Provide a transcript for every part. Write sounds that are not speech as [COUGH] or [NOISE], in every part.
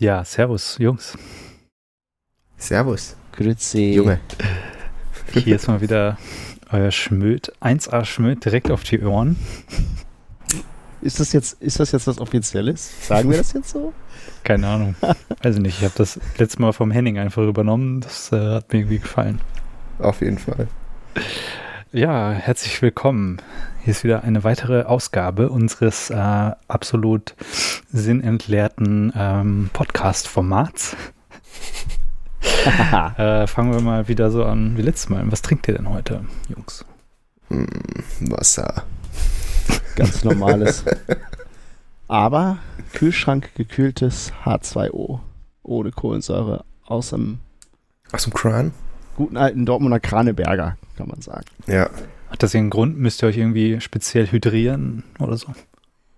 Ja, servus, Jungs. Servus. Grüezi. Junge. Hier ist mal wieder euer Schmöd, 1A Schmöd direkt auf die Ohren. Ist das jetzt, ist das jetzt was Offizielles? Sagen wir das jetzt so? [LAUGHS] Keine Ahnung. Weiß ich nicht. Ich habe das letzte Mal vom Henning einfach übernommen. Das äh, hat mir irgendwie gefallen. Auf jeden Fall. Ja, herzlich willkommen. Hier ist wieder eine weitere Ausgabe unseres äh, absolut sinnentleerten ähm, Podcast-Formats. [LAUGHS] äh, fangen wir mal wieder so an wie letztes Mal. Was trinkt ihr denn heute, Jungs? Mm, Wasser. Ganz normales. [LAUGHS] Aber Kühlschrank gekühltes H2O. Ohne Kohlensäure. Aus dem Aus dem Kran? Guten alten Dortmunder Kraneberger, kann man sagen. Ja. Hat das irgendeinen Grund? Müsst ihr euch irgendwie speziell hydrieren oder so?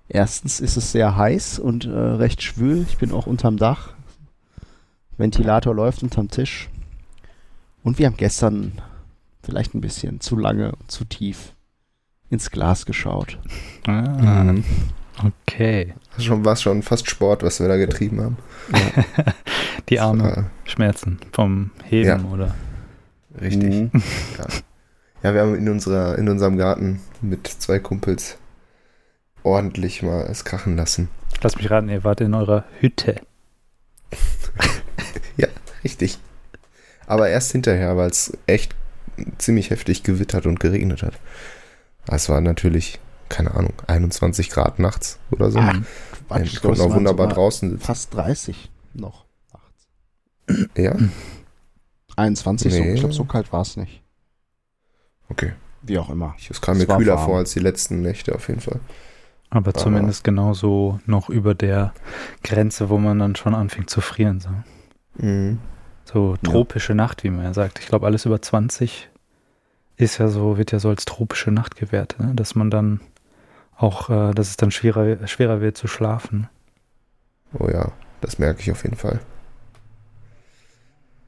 Erstens ist es sehr heiß und äh, recht schwül. Ich bin auch unterm Dach. Ventilator läuft unterm Tisch. Und wir haben gestern vielleicht ein bisschen zu lange und zu tief ins Glas geschaut. Ah, Mhm. okay. Das schon, war schon fast Sport, was wir da getrieben haben. [LAUGHS] Die Arme War schmerzen vom Heben Ja. oder? Richtig. Mhm. [LAUGHS] Ja, wir haben in, unserer, in unserem Garten mit zwei Kumpels ordentlich mal es krachen lassen. Lass mich raten, ihr wart in eurer Hütte. [LAUGHS] Richtig. Aber erst hinterher, weil es echt ziemlich heftig gewittert und geregnet hat. Es war natürlich, keine Ahnung, 21 Grad nachts oder so. Ja, Quatsch, wir konnten auch wunderbar draußen sitzen. Fast 30 noch. nachts. Ja, [LAUGHS] 21, so, Nee. ich glaube, so kalt war es nicht. okay. Wie auch immer. Es kam mir war kühler warm. vor als die letzten Nächte auf jeden Fall. Aber Ah. zumindest genauso noch über der Grenze, wo man dann schon anfängt zu frieren. So, Mhm. so tropische Nacht, wie man ja sagt. Ich glaube, alles über 20 ist ja so, wird ja so als tropische Nacht gewertet, ne? dass man dann auch, äh, dass es dann schwerer, schwerer wird zu schlafen. Oh ja, das merke ich auf jeden Fall.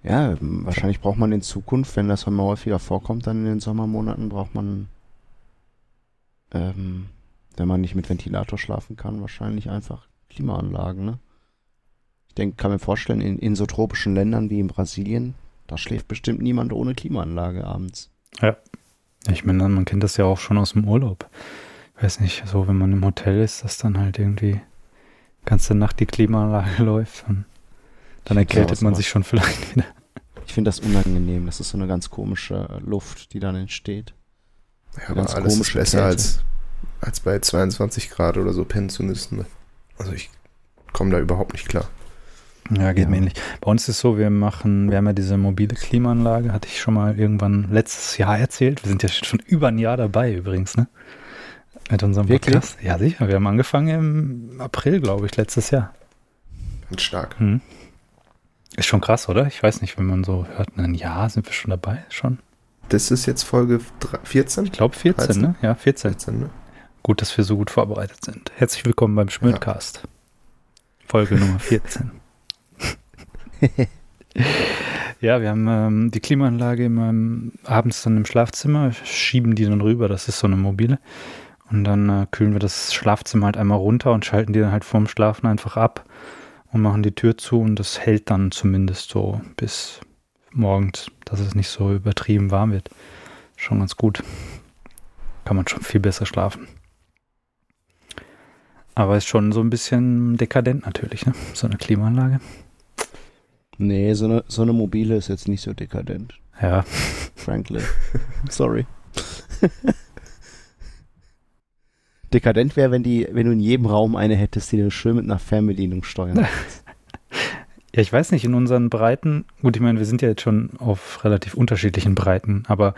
Ja, wahrscheinlich braucht man in Zukunft, wenn das immer häufiger vorkommt, dann in den Sommermonaten braucht man, ähm, wenn man nicht mit Ventilator schlafen kann, wahrscheinlich einfach Klimaanlagen, ne? Ich denke, kann mir vorstellen, in, in so tropischen Ländern wie in Brasilien, da schläft bestimmt niemand ohne Klimaanlage abends. Ich meine, man kennt das ja auch schon aus dem Urlaub. Ich weiß nicht, so wenn man im Hotel ist, dass dann halt irgendwie ganze Nacht die Klimaanlage [LAUGHS] läuft und dann erkältet man sich schon vielleicht [LAUGHS] wieder. Ich finde das unangenehm. Das ist so eine ganz komische Luft, die dann entsteht. Ja, aber ganz alles ist besser Kälte. als, als bei 22 Grad oder so pennen zu müssen. Also ich komme da überhaupt nicht klar. Ja, geht Ja. mir ähnlich. Bei uns ist so, wir machen, wir haben ja diese mobile Klimaanlage, hatte ich schon mal irgendwann letztes Jahr erzählt. Wir sind ja schon über ein Jahr dabei übrigens, ne? Mit unserem Wirklich? Podcast. Ja, sicher. Wir haben angefangen im April, glaube ich, letztes Jahr. Ganz stark. Hm. Ist schon krass, oder? Ich weiß nicht, wenn man so hört, ein Jahr sind wir schon dabei, schon. Das ist jetzt Folge dr- 14? Ich glaube 14, 13? ne? Ja, 14. 14, ne? Gut, dass wir so gut vorbereitet sind. Herzlich willkommen beim Schmödcast. Folge Nummer [LAUGHS] 14. ja, wir haben ähm, die Klimaanlage in meinem, abends dann im Schlafzimmer, schieben die dann rüber, das ist so eine mobile. Und dann äh, kühlen wir das Schlafzimmer halt einmal runter und schalten die dann halt vorm Schlafen einfach ab und machen die Tür zu und das hält dann zumindest so bis morgens, dass es nicht so übertrieben warm wird. Schon ganz gut. Kann man schon viel besser schlafen. Aber ist schon so ein bisschen dekadent natürlich, ne? So eine Klimaanlage. Nee, so eine, so eine mobile ist jetzt nicht so dekadent. Ja, Frankly. Sorry. [LAUGHS] Dekadent wäre, wenn die, wenn du in jedem Raum eine hättest, die du schön mit einer Fernbedienung steuern [LAUGHS] kannst. Ja, ich weiß nicht, in unseren Breiten, gut, ich meine, wir sind ja jetzt schon auf relativ unterschiedlichen Breiten, aber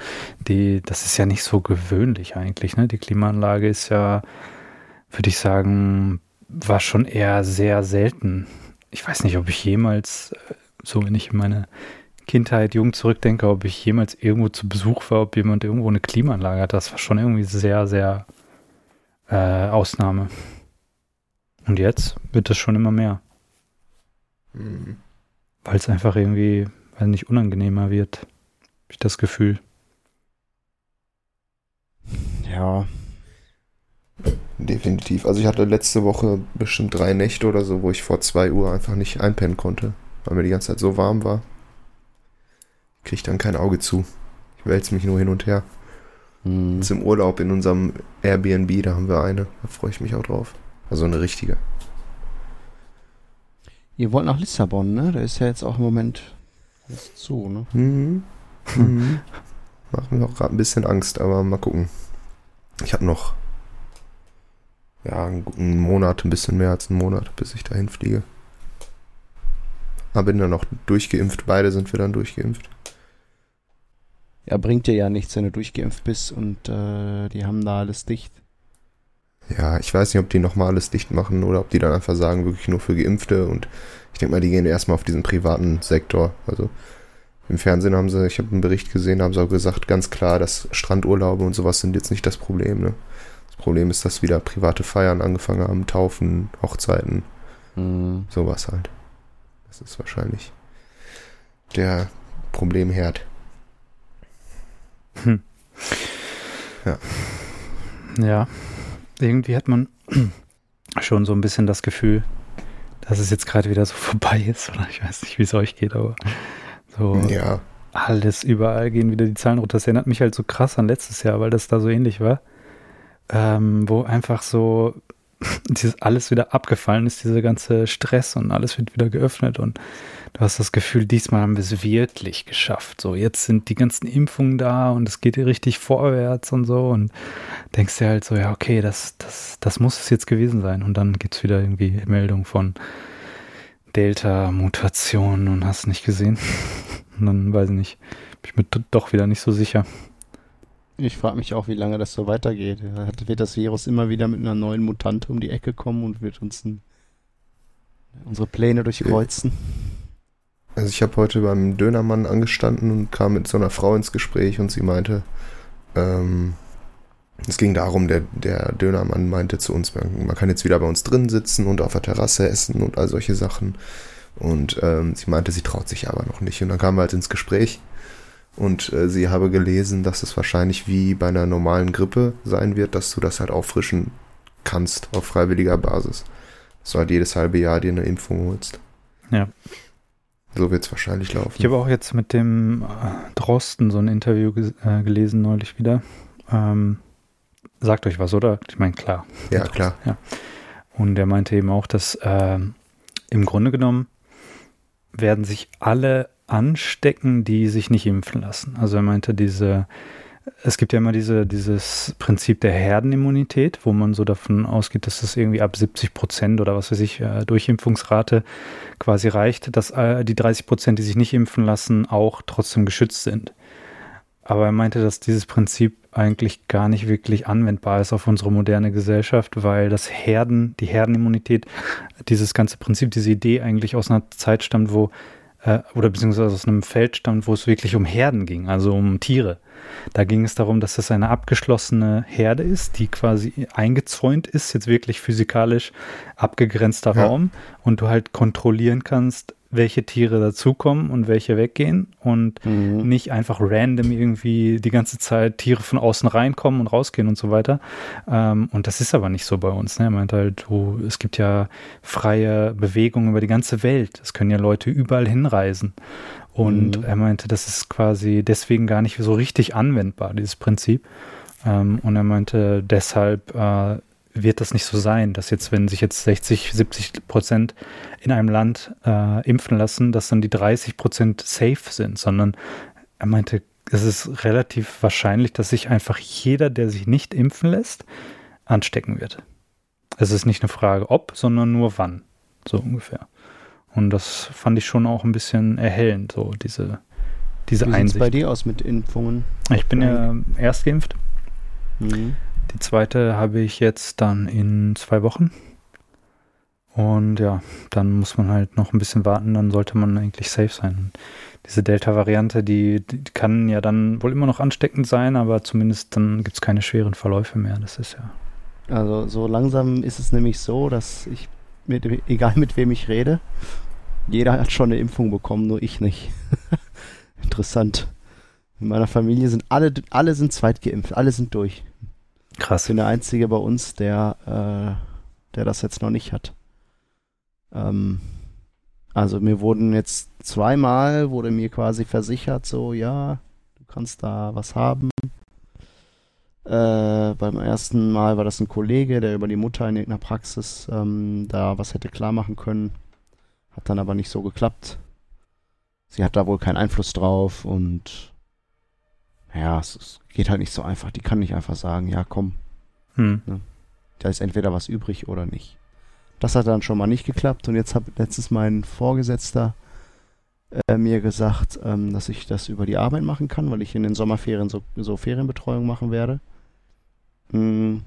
die, das ist ja nicht so gewöhnlich eigentlich, ne? Die Klimaanlage ist ja, würde ich sagen, war schon eher sehr selten. Ich weiß nicht, ob ich jemals, äh, so wenn ich in meine Kindheit, Jugend zurückdenke, ob ich jemals irgendwo zu Besuch war, ob jemand irgendwo eine Klimaanlage hat. Das war schon irgendwie sehr, sehr äh, Ausnahme. Und jetzt wird es schon immer mehr. Mhm. Weil es einfach irgendwie, weil nicht unangenehmer wird. Hab ich das Gefühl. Ja. definitiv. Also ich hatte letzte Woche bestimmt drei Nächte oder so, wo ich vor 2 Uhr einfach nicht einpennen konnte, weil mir die ganze Zeit so warm war. Krieg dann kein Auge zu. Ich wälze mich nur hin und her. Hm. Jetzt im Urlaub in unserem Airbnb, da haben wir eine. Da freue ich mich auch drauf. Also eine richtige. Ihr wollt nach Lissabon, ne? Da ist ja jetzt auch im Moment alles zu, ne? Mhm. Mhm. [LAUGHS] Macht mir auch gerade ein bisschen Angst, aber mal gucken. Ich habe noch ja, einen guten Monat, ein bisschen mehr als einen Monat, bis ich dahin fliege. Aber bin dann noch durchgeimpft. Beide sind wir dann durchgeimpft. Ja, bringt dir ja nichts, wenn du durchgeimpft bist und äh, die haben da alles dicht. Ja, ich weiß nicht, ob die nochmal alles dicht machen oder ob die dann einfach sagen, wirklich nur für Geimpfte. Und ich denke mal, die gehen erstmal auf diesen privaten Sektor. Also im Fernsehen haben sie, ich habe einen Bericht gesehen, haben sie auch gesagt, ganz klar, dass Strandurlaube und sowas sind jetzt nicht das Problem. Ne? Das Problem ist, dass wieder private Feiern angefangen haben, Taufen, Hochzeiten, Hm. sowas halt. Das ist wahrscheinlich der Problemherd. Ja, irgendwie hat man schon so ein bisschen das Gefühl, dass es jetzt gerade wieder so vorbei ist. Oder ich weiß nicht, wie es euch geht, aber so Ja, alles überall gehen wieder die Zahlen runter. Das erinnert mich halt so krass an letztes Jahr, weil das da so ähnlich war. Ähm, wo einfach so [LAUGHS] dieses alles wieder abgefallen ist, dieser ganze Stress und alles wird wieder geöffnet und du hast das Gefühl, diesmal haben wir es wirklich geschafft. So, jetzt sind die ganzen Impfungen da und es geht richtig vorwärts und so und denkst dir halt so, ja, okay, das, das, das muss es jetzt gewesen sein. Und dann gibt es wieder irgendwie Meldung von Delta-Mutationen und hast nicht gesehen. [LAUGHS] Und dann weiß ich nicht, bin ich mir doch wieder nicht so sicher. Ich frage mich auch, wie lange das so weitergeht. Wird das Virus immer wieder mit einer neuen Mutante um die Ecke kommen und wird uns ein, unsere Pläne durchkreuzen? Also ich habe heute beim Dönermann angestanden und kam mit so einer Frau ins Gespräch und sie meinte, ähm, es ging darum, der, der Dönermann meinte zu uns, man, man kann jetzt wieder bei uns drin sitzen und auf der Terrasse essen und all solche Sachen. Und ähm, sie meinte, sie traut sich aber noch nicht. Und dann kamen wir halt ins Gespräch und äh, sie habe gelesen, dass es wahrscheinlich wie bei einer normalen Grippe sein wird, dass du das halt auffrischen kannst auf freiwilliger Basis. Dass du halt jedes halbe Jahr dir eine Impfung holst. Ja. So wird es wahrscheinlich laufen. Ich habe auch jetzt mit dem äh, Drosten so ein Interview äh, gelesen neulich wieder. Ähm, sagt euch was, oder? Ich meine, klar. Ja, klar. Und der meinte eben auch, dass ähm, im Grunde genommen werden sich alle anstecken, die sich nicht impfen lassen. Also er meinte, diese, es gibt ja immer diese, dieses Prinzip der Herdenimmunität, wo man so davon ausgeht, dass das irgendwie ab 70 Prozent oder was weiß ich, äh, Durchimpfungsrate quasi reicht, dass äh, die 30 Prozent, die sich nicht impfen lassen, auch trotzdem geschützt sind. Aber er meinte, dass dieses Prinzip eigentlich gar nicht wirklich anwendbar ist auf unsere moderne Gesellschaft, weil das Herden, die Herdenimmunität, dieses ganze Prinzip, diese Idee eigentlich aus einer Zeit stammt, wo, äh, oder beziehungsweise aus einem Feld stammt, wo es wirklich um Herden ging, also um Tiere. Da ging es darum, dass es eine abgeschlossene Herde ist, die quasi eingezäunt ist, jetzt wirklich physikalisch abgegrenzter Ja. Raum und du halt kontrollieren kannst, welche Tiere dazukommen und welche weggehen und Mhm. nicht einfach random irgendwie die ganze Zeit Tiere von außen reinkommen und rausgehen und so weiter. Ähm, und das ist aber nicht so bei uns. Ne? Er meint halt, du, es gibt ja freie Bewegungen über die ganze Welt. Es können ja Leute überall hinreisen. Und Mhm. er meinte, das ist quasi deswegen gar nicht so richtig anwendbar, dieses Prinzip. Ähm, und er meinte, deshalb äh, wird das nicht so sein, dass jetzt, wenn sich jetzt 60, 70 Prozent in einem Land äh, impfen lassen, dass dann die 30 Prozent safe sind, sondern er meinte, es ist relativ wahrscheinlich, dass sich einfach jeder, der sich nicht impfen lässt, anstecken wird. Es ist nicht eine Frage ob, sondern nur wann, so ungefähr. Und das fand ich schon auch ein bisschen erhellend, so diese, diese Wie sieht es Einsicht. bei dir aus mit Impfungen? Ich bin ja erst geimpft. Mhm. Die zweite habe ich jetzt dann in zwei Wochen. Und ja, dann muss man halt noch ein bisschen warten, dann sollte man eigentlich safe sein. Und diese Delta-Variante, die, die kann ja dann wohl immer noch ansteckend sein, aber zumindest dann gibt es keine schweren Verläufe mehr. Das ist ja. Also so langsam ist es nämlich so, dass ich, mit, egal mit wem ich rede, jeder hat schon eine Impfung bekommen, nur ich nicht. [LAUGHS] Interessant. In meiner Familie sind alle, alle sind zweitgeimpft, alle sind durch. Ich Krass. bin der Einzige bei uns, der, äh, der das jetzt noch nicht hat. Ähm, also mir wurden jetzt zweimal, wurde mir quasi versichert, so, ja, du kannst da was haben. Äh, beim ersten Mal war das ein Kollege, der über die Mutter in irgendeiner Praxis ähm, da was hätte klar machen können. Hat dann aber nicht so geklappt. Sie hat da wohl keinen Einfluss drauf und ja, es, es geht halt nicht so einfach. Die kann nicht einfach sagen, ja komm, Hm. da ist entweder was übrig oder nicht. Das hat dann schon mal nicht geklappt und jetzt hat letztens mein Vorgesetzter äh, mir gesagt, ähm, dass ich das über die Arbeit machen kann, weil ich in den Sommerferien so, so Ferienbetreuung machen werde. Mm.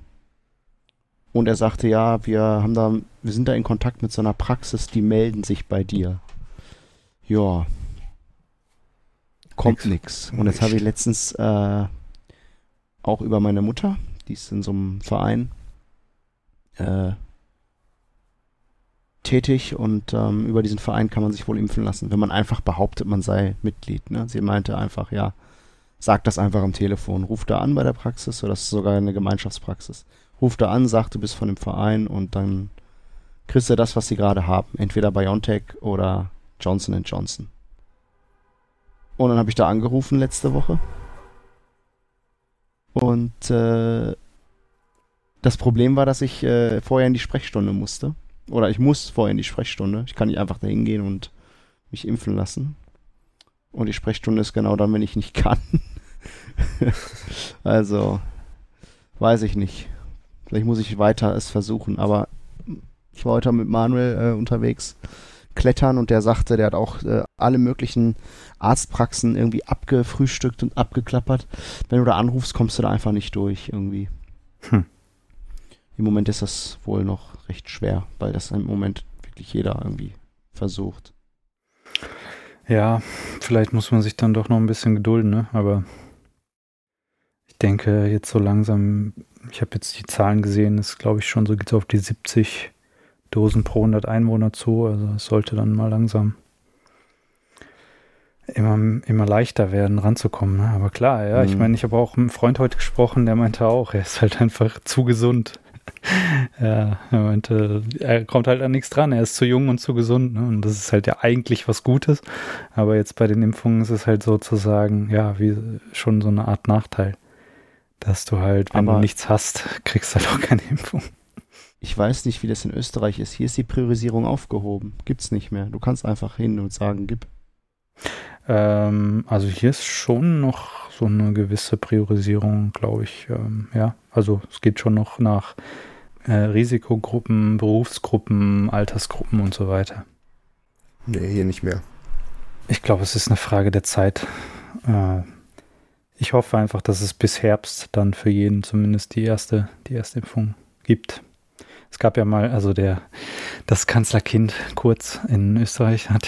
Und er sagte, ja, wir haben da, wir sind da in Kontakt mit so einer Praxis, die melden sich bei dir. Ja. Kommt nix. Und jetzt habe ich letztens äh, auch über meine Mutter, die ist in so einem Verein äh, tätig und ähm, über diesen Verein kann man sich wohl impfen lassen, wenn man einfach behauptet, man sei Mitglied. Ne? Sie meinte einfach, ja, sag das einfach am Telefon, ruf da an bei der Praxis, oder das ist sogar eine Gemeinschaftspraxis. Ruf da an, sag, du bist von dem Verein und dann kriegst du das, was sie gerade haben. Entweder BioNTech oder Johnson Johnson. Und dann habe ich da angerufen letzte Woche. Und äh, das Problem war, dass ich äh, vorher in die Sprechstunde musste. Oder ich muss vorher in die Sprechstunde. Ich kann nicht einfach da hingehen und mich impfen lassen. Und die Sprechstunde ist genau dann, wenn ich nicht kann. [LAUGHS] also, weiß ich nicht. Vielleicht muss ich weiter es versuchen. Aber ich war heute mit Manuel äh, unterwegs klettern und der sagte, der hat auch äh, alle möglichen Arztpraxen irgendwie abgefrühstückt und abgeklappert. Wenn du da anrufst, kommst du da einfach nicht durch irgendwie. Hm. Im Moment ist das wohl noch recht schwer, weil das im Moment wirklich jeder irgendwie versucht. Ja, vielleicht muss man sich dann doch noch ein bisschen gedulden, ne? Aber ich denke jetzt so langsam, ich habe jetzt die Zahlen gesehen, ist glaube ich schon so geht es auf die 70 Dosen pro 100 Einwohner zu. Also es sollte dann mal langsam immer, immer leichter werden, ranzukommen. Ne? Aber klar, ja, ich Mhm. meine, ich habe auch mit einem Freund heute gesprochen, der meinte auch, er ist halt einfach [LAUGHS] zu gesund. [LAUGHS] ja, er meinte, er kommt halt an nichts dran, er ist zu jung und zu gesund. Ne? Und das ist halt ja eigentlich was Gutes. Aber jetzt bei den Impfungen ist es halt sozusagen, ja, wie schon so eine Art Nachteil. Dass du halt, wenn Aber- du nichts hast, kriegst halt auch keine Impfung. Ich weiß nicht, wie das in Österreich ist. Hier ist die Priorisierung aufgehoben. Gibt's nicht mehr. Du kannst einfach hin und sagen, gib. Ähm, also hier ist schon noch so eine gewisse Priorisierung, glaube ich. Ähm, ja, also es geht schon noch nach äh, Risikogruppen, Berufsgruppen, Altersgruppen und so weiter. Nee, hier nicht mehr. Ich glaube, es ist eine Frage der Zeit. Äh, ich hoffe einfach, dass es bis Herbst dann für jeden zumindest die erste, die erste Impfung gibt. Es gab ja mal, also der, das Kanzlerkind Kurz in Österreich hat,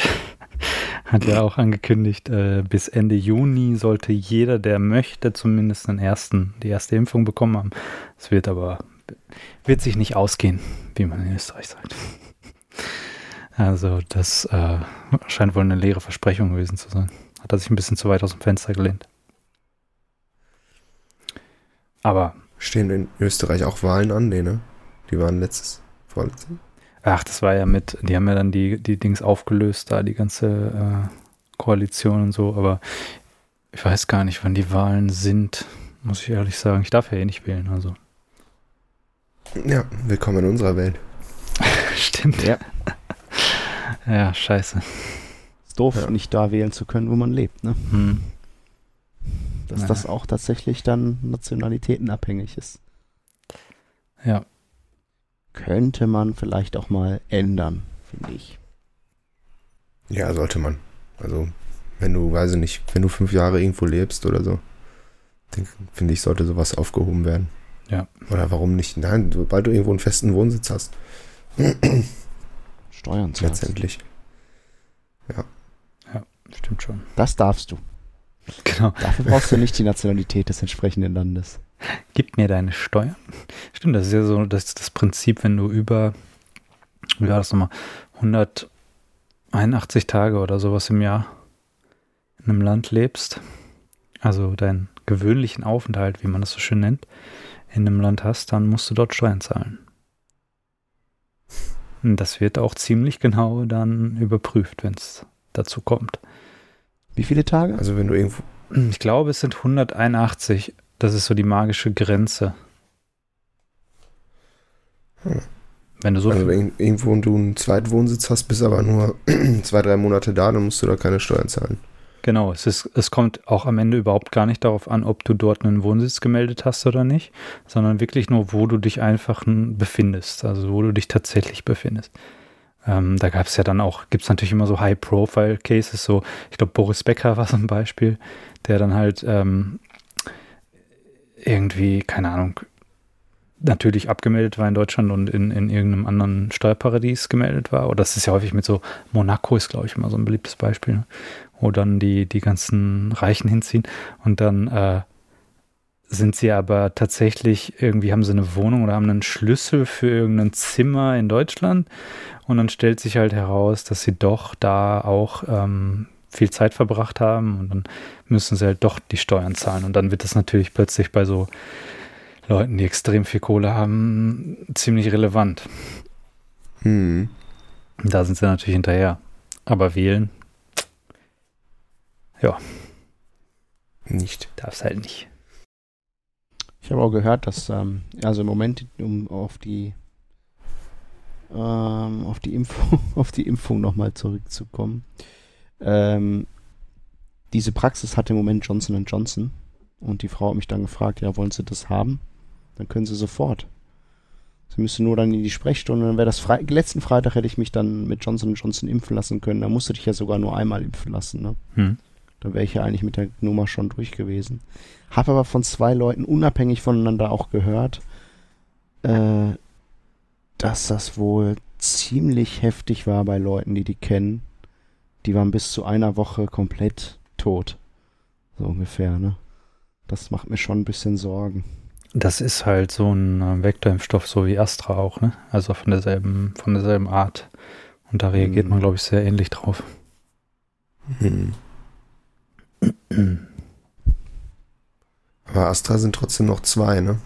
[LAUGHS] hat ja auch angekündigt, äh, bis Ende Juni sollte jeder, der möchte, zumindest den ersten, die erste Impfung bekommen haben. Es wird aber, wird sich nicht ausgehen, wie man in Österreich sagt. Also das äh, scheint wohl eine leere Versprechung gewesen zu sein. Hat er sich ein bisschen zu weit aus dem Fenster gelehnt. Aber, Stehen in Österreich auch Wahlen an? Nee, ne? Die waren letztes, vorletztes. ach, das war ja mit, die haben ja dann die, die Dings aufgelöst, da die ganze äh, Koalition und so, aber ich weiß gar nicht, wann die Wahlen sind, muss ich ehrlich sagen. Ich darf ja eh nicht wählen, also. Ja, willkommen in unserer Welt. [LAUGHS] Stimmt. Ja. [LAUGHS] Ja, scheiße. Ist doof, Ja. nicht da wählen zu können, wo man lebt, ne? Hm. Dass Ja. das auch tatsächlich dann nationalitätenabhängig ist. Ja, Könnte man vielleicht auch mal ändern, finde ich. Ja, sollte man. Also, wenn du, weiß ich nicht, wenn du fünf Jahre irgendwo lebst oder so, finde ich, sollte sowas aufgehoben werden. Ja. Oder warum nicht? Nein, sobald du irgendwo einen festen Wohnsitz hast, Steuern zahlst. letztendlich. stimmt schon. Das darfst du. Genau. Dafür brauchst du nicht die Nationalität des entsprechenden Landes. Gib mir deine Steuern. Stimmt, das ist ja so das, das Prinzip, wenn du über, wie war das nochmal, 181 Tage oder sowas im Jahr in einem Land lebst, also deinen gewöhnlichen Aufenthalt, wie man das so schön nennt, in einem Land hast, dann musst du dort Steuern zahlen. Und das wird auch ziemlich genau dann überprüft, wenn es dazu kommt. Wie viele Tage? Also wenn du irgendwo. Ich glaube, es sind 181. Das ist so die magische Grenze. Hm. Wenn du so Also wenn irgendwo du einen Zweitwohnsitz hast, bist aber nur [CLEARS THROAT] zwei, drei Monate da, dann musst du da keine Steuern zahlen. genau, es ist, es kommt auch am Ende überhaupt gar nicht darauf an, ob du dort einen Wohnsitz gemeldet hast oder nicht, sondern wirklich nur, wo du dich einfach befindest, also wo du dich tatsächlich befindest. Ähm, da gab es ja dann auch, gibt es natürlich immer so High-Profile-Cases, so, ich glaube, Boris Becker [LAUGHS] war so ein Beispiel, der dann halt ähm, irgendwie, keine Ahnung, natürlich abgemeldet war in Deutschland und in, in irgendeinem anderen Steuerparadies gemeldet war. Oder das ist ja häufig mit so, Monaco ist, glaube ich, immer so ein beliebtes Beispiel, ne? wo dann die, die ganzen Reichen hinziehen und dann äh, sind sie aber tatsächlich, irgendwie haben sie eine Wohnung oder haben einen Schlüssel für irgendein Zimmer in Deutschland und dann stellt sich halt heraus, dass sie doch da auch ähm, viel Zeit verbracht haben und dann müssen sie halt doch die Steuern zahlen und dann wird das natürlich plötzlich bei so Leuten, die extrem viel Kohle haben, ziemlich relevant. Hm. Da sind sie natürlich hinterher. Aber wählen Nicht. darf's halt nicht. Ich habe auch gehört, dass ähm, also im Moment, um auf die ähm, auf die Impfung, [LAUGHS] auf die Impfung nochmal zurückzukommen. Ähm, diese Praxis hat im Moment Johnson Johnson und die Frau hat mich dann gefragt, ja, wollen Sie das haben? Dann können Sie sofort. Sie müssen nur dann in die Sprechstunde, dann wäre das Fre letzten Freitag hätte ich mich dann mit Johnson Johnson impfen lassen können. Da musst du dich ja sogar nur einmal impfen lassen, ne? Hm. Da wäre ich ja eigentlich mit der Nummer schon durch gewesen. Habe aber von zwei Leuten unabhängig voneinander auch gehört, äh, dass das wohl ziemlich heftig war bei Leuten, die die kennen. Die waren bis zu einer Woche komplett tot. So ungefähr, ne? Das macht mir schon ein bisschen Sorgen. Das ist halt so ein äh, Vektorimpfstoff, so wie Astra auch, ne? Also von derselben, von derselben Art. Und da reagiert Mhm. man, glaube ich, sehr ähnlich drauf. Hm. Aber Astra sind trotzdem noch zwei, ne?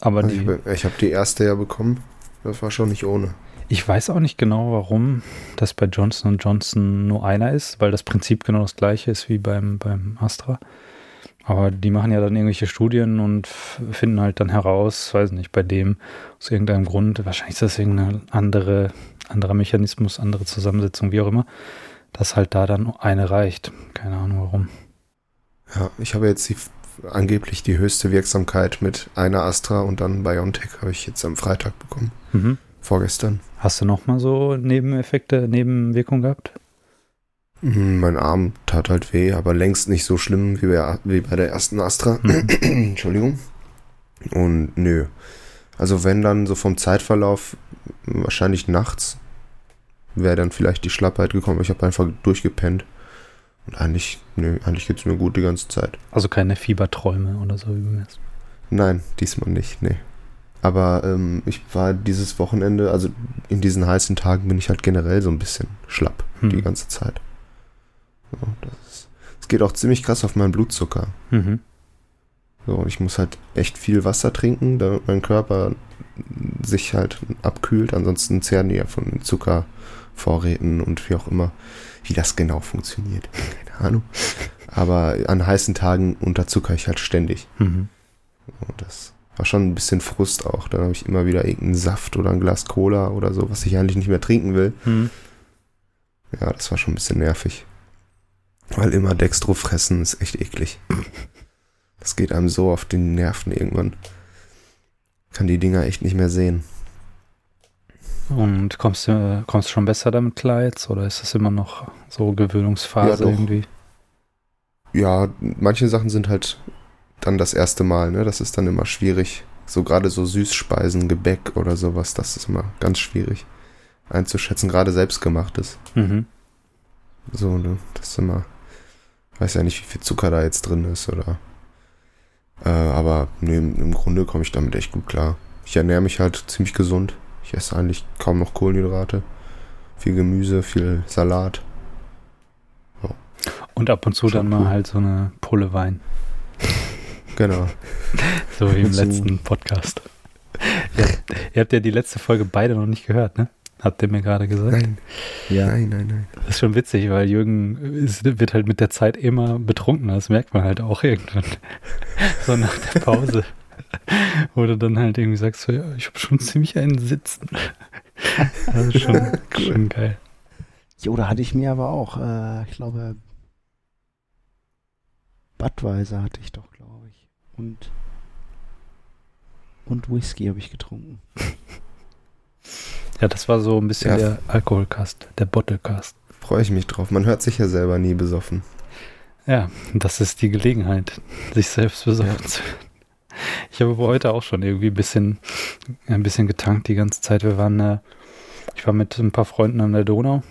Aber Also die, ich ich habe die erste ja bekommen. Das war schon nicht ohne. ich weiß auch nicht genau, warum das bei Johnson Johnson nur einer ist, weil das Prinzip genau das gleiche ist wie beim, beim Astra. Aber die machen ja dann irgendwelche Studien und finden halt dann heraus, weiß nicht, bei dem aus irgendeinem Grund, wahrscheinlich ist das irgendein andere, anderer Mechanismus, andere Zusammensetzung, wie auch immer, dass halt da dann eine reicht. Keine Ahnung warum. Ja, ich habe jetzt die, angeblich die höchste Wirksamkeit mit einer Astra und dann BioNTech habe ich jetzt am Freitag bekommen. Mhm. Vorgestern. Hast du noch mal so Nebeneffekte, Nebenwirkungen gehabt? Hm, Mein Arm tat halt weh, aber längst nicht so schlimm wie bei, wie bei der ersten Astra. Mhm. [CLEARS THROAT] Entschuldigung. Und nö. Also wenn dann so vom Zeitverlauf, wahrscheinlich nachts, wäre dann vielleicht die Schlappheit gekommen. Ich habe einfach durchgepennt. Und eigentlich, nö, eigentlich geht's mir gut die ganze Zeit. Also keine Fieberträume oder so wie beim ersten. Nein, diesmal nicht, nee. Aber ähm, ich war dieses Wochenende, also in diesen heißen Tagen bin ich halt generell so ein bisschen schlapp Hm. die ganze Zeit. So, das, das geht auch ziemlich krass auf meinen Blutzucker. Mhm. So, ich muss halt echt viel Wasser trinken, damit mein Körper sich halt abkühlt. Ansonsten zehren die ja von den Zuckervorräten und wie auch immer, wie das genau funktioniert. Keine Ahnung. Aber an heißen Tagen unterzucker ich halt ständig. Mhm. Und das war schon ein bisschen Frust auch. Dann habe ich immer wieder irgendeinen Saft oder ein Glas Cola oder so, was ich eigentlich nicht mehr trinken will. Mhm. Ja, das war schon ein bisschen nervig. Weil immer Dextro fressen ist echt eklig. Das geht einem so auf die Nerven irgendwann. Kann die Dinger echt nicht mehr sehen. Und kommst du kommst schon besser damit klar jetzt oder ist das immer noch so Gewöhnungsphase Ja, irgendwie? Ja, manche Sachen sind halt dann das erste Mal, ne? Das ist dann immer schwierig. So gerade so Süßspeisen, Gebäck oder sowas, das ist immer ganz schwierig einzuschätzen, gerade selbstgemachtes. Mhm. So, ne? Das ist immer. Weiß ja nicht, wie viel Zucker da jetzt drin ist oder. Äh, aber ne, im, im Grunde komme ich damit echt gut klar. Ich ernähre mich halt ziemlich gesund. Ich esse eigentlich kaum noch Kohlenhydrate. Viel Gemüse, viel Salat. Und ab und zu Schon dann cool. mal halt so eine Pulle Wein. [LAUGHS] Genau. [LAUGHS] So wie im letzten Podcast. Ihr, ihr habt ja die letzte Folge beide noch nicht gehört, ne? Habt ihr mir gerade gesagt? Nein, Ja. nein, nein, nein. Das ist schon witzig, weil Jürgen ist, wird halt mit der Zeit immer betrunkener. Das merkt man halt auch irgendwann. [LAUGHS] So nach der Pause. Wo du dann halt irgendwie sagst, so, ja, ich habe schon ziemlich einen Sitzen. Das [LAUGHS] ist schon, schon geil. Jo, da hatte ich mir aber auch, äh, ich glaube, Budweiser hatte ich doch, glaube ich. Und, und Whisky habe ich getrunken. [LAUGHS] Ja, das war so ein bisschen Ja. der Alkoholcast, der Bottlecast. Freue ich mich drauf. Man hört sich ja selber nie besoffen. Ja, das ist die Gelegenheit, sich selbst besoffen zu hören. Ich habe heute auch schon irgendwie ein bisschen, ein bisschen getankt die ganze Zeit. Wir waren, äh, ich war mit ein paar Freunden an der Donau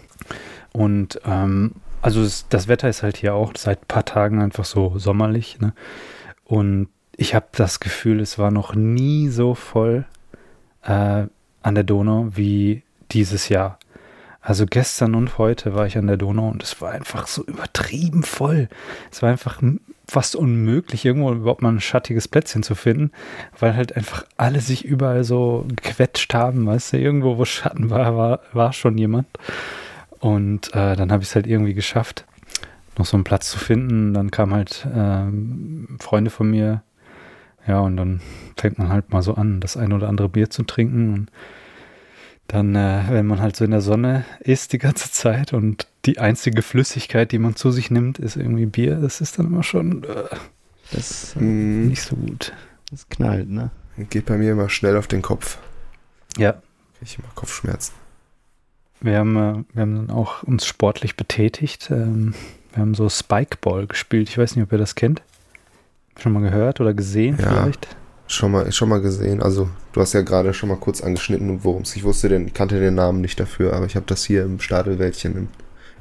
und ähm, also es, das Wetter ist halt hier auch seit ein paar Tagen einfach so sommerlich. Ne? Und ich habe das Gefühl, es war noch nie so voll äh, an der Donau wie dieses Jahr. Also gestern und heute war ich an der Donau und es war einfach so übertrieben voll. Es war einfach fast unmöglich, irgendwo überhaupt mal ein schattiges Plätzchen zu finden, weil halt einfach alle sich überall so gequetscht haben, weißt du, irgendwo, wo Schatten war, war, war schon jemand. Und äh, dann habe ich es halt irgendwie geschafft, noch so einen Platz zu finden. Dann kamen halt ähm, Freunde von mir, ja, und dann fängt man halt mal so an, das ein oder andere Bier zu trinken und dann, äh, wenn man halt so in der Sonne ist die ganze Zeit und die einzige Flüssigkeit, die man zu sich nimmt, ist irgendwie Bier, das ist dann immer schon äh, Das, äh, Hm, nicht so gut. das knallt, ne? geht bei mir immer schnell auf den Kopf. Ja, Krieg ich immer Kopfschmerzen. wir haben, äh, wir haben dann auch uns sportlich betätigt. Ähm, wir haben so Spikeball gespielt. Ich weiß nicht, ob ihr das kennt. Schon mal gehört oder gesehen Ja. vielleicht? Schon mal, schon mal gesehen. Also, du hast ja gerade schon mal kurz angeschnitten, worum es. Ich wusste den, kannte den Namen nicht dafür, aber ich habe das hier im Stadelwäldchen im,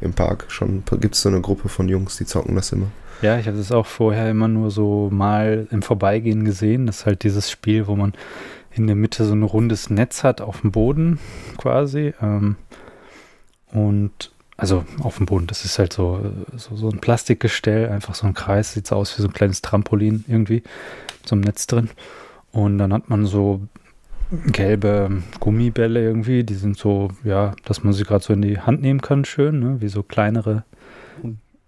im Park schon. Gibt es so eine Gruppe von Jungs, die zocken das immer. Ja, ich habe das auch vorher immer nur so mal im Vorbeigehen gesehen. Das ist halt dieses Spiel, wo man in der Mitte so ein rundes Netz hat auf dem Boden quasi. Ähm, und also auf dem Boden, das ist halt so, so, so ein Plastikgestell, einfach so ein Kreis, sieht so aus wie so ein kleines Trampolin irgendwie, mit so einem Netz drin. Und dann hat man so gelbe Gummibälle irgendwie, die sind so, ja, dass man sie gerade so in die Hand nehmen kann, schön, ne? wie so kleinere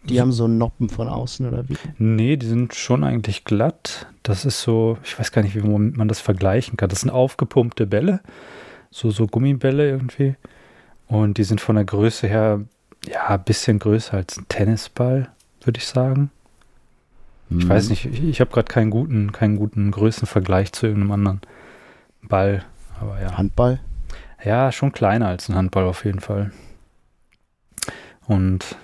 Die haben so Noppen von außen oder wie? Nee, die sind schon eigentlich glatt. Das ist so, ich weiß gar nicht, wie man das vergleichen kann. Das sind aufgepumpte Bälle, so, so Gummibälle irgendwie. Und die sind von der Größe her, ja, ein bisschen größer als ein Tennisball, würde ich sagen. Ich Mhm. weiß nicht, ich, ich habe gerade keinen guten, keinen guten Größenvergleich zu irgendeinem anderen Ball. Aber ja. Handball? Ja, schon kleiner als ein Handball auf jeden Fall. Und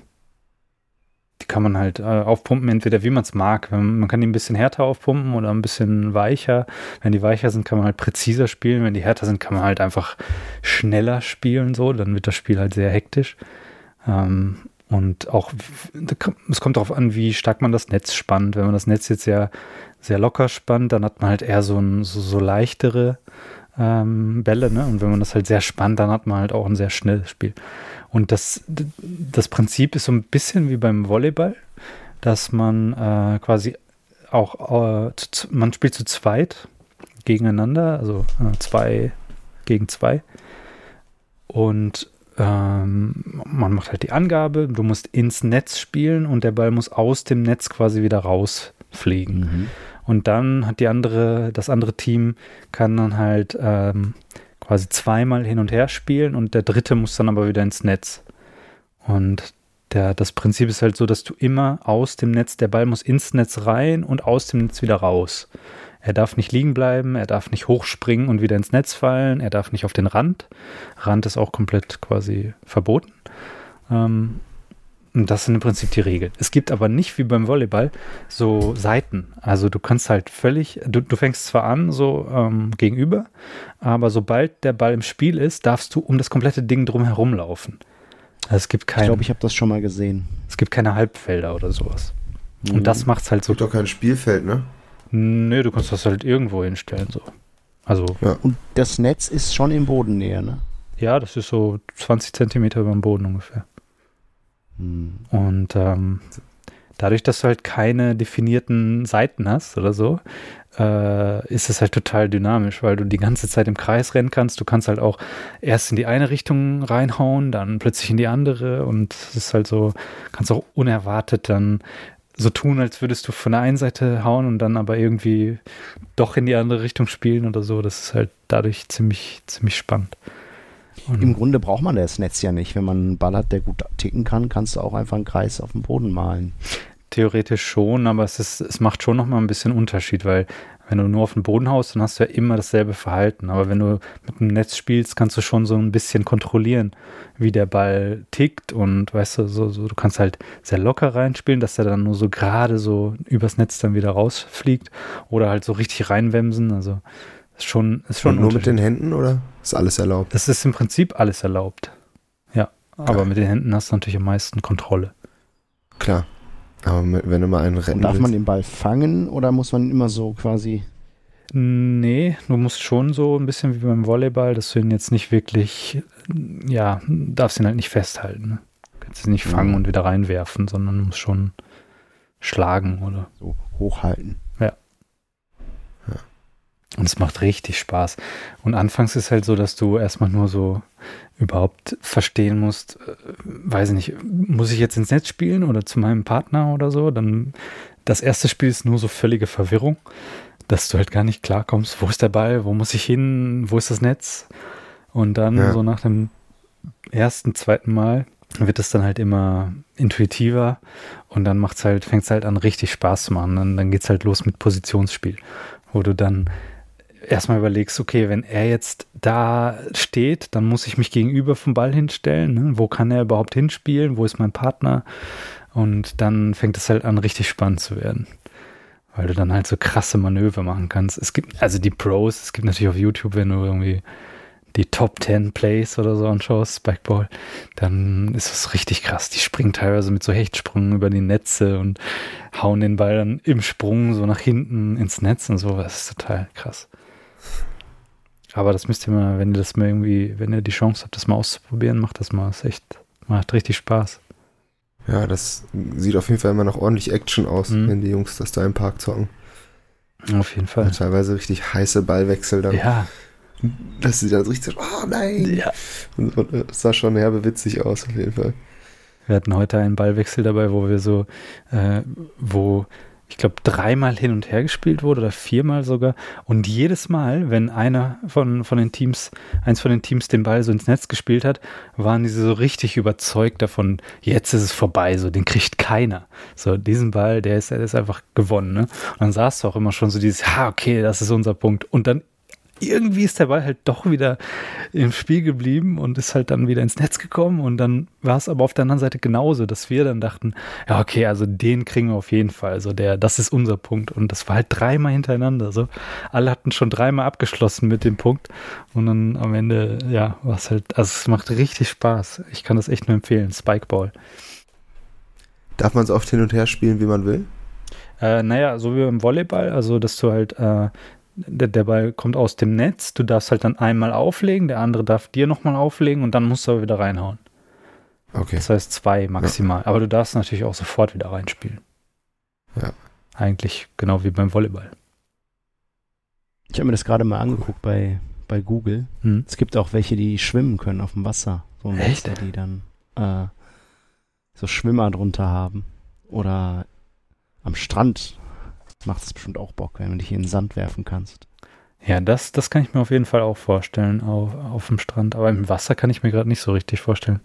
die kann man halt äh, aufpumpen, entweder wie man es mag. Wenn- Man kann die ein bisschen härter aufpumpen oder ein bisschen weicher. Wenn die weicher sind, kann man halt präziser spielen. Wenn die härter sind, kann man halt einfach schneller spielen. So, dann wird das Spiel halt sehr hektisch. Ähm, und auch, es kommt darauf an, wie stark man das Netz spannt. Wenn man das Netz jetzt sehr, sehr locker spannt, dann hat man halt eher so, ein, so, so leichtere ähm, Bälle, ne? Und wenn man das halt sehr spannt, dann hat man halt auch ein sehr schnelles Spiel. Und das, das Prinzip ist so ein bisschen wie beim Volleyball, dass man äh, quasi auch, äh, zu, man spielt zu zweit gegeneinander, also äh, zwei gegen zwei. Und ähm, man macht halt die Angabe, du musst ins Netz spielen und der Ball muss aus dem Netz quasi wieder rausfliegen. Mhm. Und dann hat die andere, das andere Team kann dann halt ähm, quasi zweimal hin und her spielen und der dritte muss dann aber wieder ins Netz. Und der, das Prinzip ist halt so, dass du immer aus dem Netz, der Ball muss ins Netz rein und aus dem Netz wieder raus. Er darf nicht liegen bleiben, er darf nicht hochspringen und wieder ins Netz fallen, er darf nicht auf den Rand. Rand ist auch komplett quasi verboten. Ähm, und das sind im Prinzip die Regeln. Es gibt aber nicht wie beim Volleyball so Seiten. Also du kannst halt völlig, du, du fängst zwar an so ähm, gegenüber, aber sobald der Ball im Spiel ist, darfst du um das komplette Ding drumherum laufen. Also es gibt Ich kein, glaube, ich habe das schon mal gesehen. es gibt keine Halbfelder oder sowas. Mhm. Und das macht es halt so. Gibt doch kein Spielfeld, ne? Nö, du kannst das halt irgendwo hinstellen so. Also Und das Netz ist schon in Bodennähe, ne? ja, das ist so 20 Zentimeter über dem Boden ungefähr. Mhm. Und ähm, dadurch, dass du halt keine definierten Seiten hast oder so, äh, ist es halt total dynamisch, weil du die ganze Zeit im Kreis rennen kannst. Du kannst halt auch erst in die eine Richtung reinhauen, dann plötzlich in die andere und es ist halt so, kannst auch unerwartet dann so tun, als würdest du von der einen Seite hauen und dann aber irgendwie doch in die andere Richtung spielen oder so. Das ist halt dadurch ziemlich, ziemlich spannend. Und Im Grunde braucht man das Netz ja nicht. Wenn man einen Ball hat, der gut ticken kann, kannst du auch einfach einen Kreis auf dem Boden malen. Theoretisch schon, aber es, ist, es macht schon nochmal ein bisschen Unterschied, weil wenn du nur auf den Boden haust, dann hast du ja immer dasselbe Verhalten. Aber wenn du mit dem Netz spielst, kannst du schon so ein bisschen kontrollieren, wie der Ball tickt und weißt du, so, so, du kannst halt sehr locker reinspielen, dass der dann nur so gerade so übers Netz dann wieder rausfliegt oder halt so richtig reinwemsen. Also ist schon, ist schon. Und nur mit den Händen oder ist alles erlaubt? Das ist im Prinzip alles erlaubt. Ja, aber mit den Händen hast du natürlich am meisten Kontrolle. Klar. Aber wenn du mal einen retten Und Darf willst. man den Ball fangen oder muss man immer so quasi. Nee, du musst schon so ein bisschen wie beim Volleyball, dass du ihn jetzt nicht wirklich, ja, darfst ihn halt nicht festhalten. Ne? Du kannst ihn nicht fangen ja. und wieder reinwerfen, sondern du musst schon schlagen oder. So hochhalten. Und es macht richtig Spaß. Und anfangs ist halt so, dass du erstmal nur so überhaupt verstehen musst, äh, weiß ich nicht, muss ich jetzt ins Netz spielen oder zu meinem Partner oder so, dann das erste Spiel ist nur so völlige Verwirrung, dass du halt gar nicht klarkommst, wo ist der Ball, wo muss ich hin, wo ist das Netz? Und dann ja. so nach dem ersten, zweiten Mal wird es dann halt immer intuitiver und dann macht's halt, fängt es halt an, richtig Spaß zu machen. Dann, dann geht's halt los mit Positionsspiel, wo du dann erstmal überlegst, okay, wenn er jetzt da steht, dann muss ich mich gegenüber vom Ball hinstellen. Ne? Wo kann er überhaupt hinspielen? Wo ist mein Partner? Und dann fängt es halt an, richtig spannend zu werden. Weil du dann halt so krasse Manöver machen kannst. Es gibt, also die Pros, es gibt natürlich auf YouTube, wenn du irgendwie die Top 10 Plays oder so anschaust, Spikeball, dann ist das richtig krass. Die springen teilweise mit so Hechtsprüngen über die Netze und hauen den Ball dann im Sprung so nach hinten ins Netz und so. Das ist total krass. Aber das müsst ihr mal, wenn ihr das mal irgendwie, wenn ihr die Chance habt, das mal auszuprobieren, macht das mal. Das ist echt, macht richtig Spaß. Ja, das sieht auf jeden Fall immer noch ordentlich Action aus, mhm. wenn die Jungs das da im Park zocken. Auf jeden Fall. Ja, teilweise richtig heiße Ballwechsel dann. Ja. Das sieht dann richtig so, oh nein. Ja. Und das sah schon herbe witzig aus, auf jeden Fall. Wir hatten heute einen Ballwechsel dabei, wo wir so, äh, wo ich glaube, dreimal hin und her gespielt wurde oder viermal sogar. Und jedes Mal, wenn einer von, von den Teams, eins von den Teams den Ball so ins Netz gespielt hat, waren diese so richtig überzeugt davon, jetzt ist es vorbei, so, den kriegt keiner. So, diesen Ball, der ist, der ist einfach gewonnen, ne? Und dann saß du auch immer schon so dieses, ha, okay, das ist unser Punkt. Und dann irgendwie ist der Ball halt doch wieder im Spiel geblieben und ist halt dann wieder ins Netz gekommen. Und dann war es aber auf der anderen Seite genauso, dass wir dann dachten, ja, okay, also den kriegen wir auf jeden Fall. Also der, das ist unser Punkt. Und das war halt dreimal hintereinander. So, alle hatten schon dreimal abgeschlossen mit dem Punkt. Und dann am Ende, ja, war es halt, also es macht richtig Spaß. Ich kann das echt nur empfehlen. Spikeball. Darf man es oft hin und her spielen, wie man will? Äh, naja, so wie beim Volleyball, also dass du halt äh, der, der, Ball kommt aus dem Netz, du darfst halt dann einmal auflegen, der andere darf dir nochmal auflegen und dann musst du aber wieder reinhauen. Okay. Das heißt zwei maximal. Ja. Aber du darfst natürlich auch sofort wieder reinspielen. Ja. Eigentlich genau wie beim Volleyball. Ich habe mir das gerade mal angeguckt bei, bei Google. Hm. Es gibt auch welche, die schwimmen können auf dem Wasser. So ein Echt? Monster, die dann äh, so Schwimmer drunter haben. Oder am Strand macht es bestimmt auch Bock, wenn du dich in den Sand werfen kannst. Ja, das, das kann ich mir auf jeden Fall auch vorstellen, auf, auf dem Strand. Aber im Wasser kann ich mir gerade nicht so richtig vorstellen.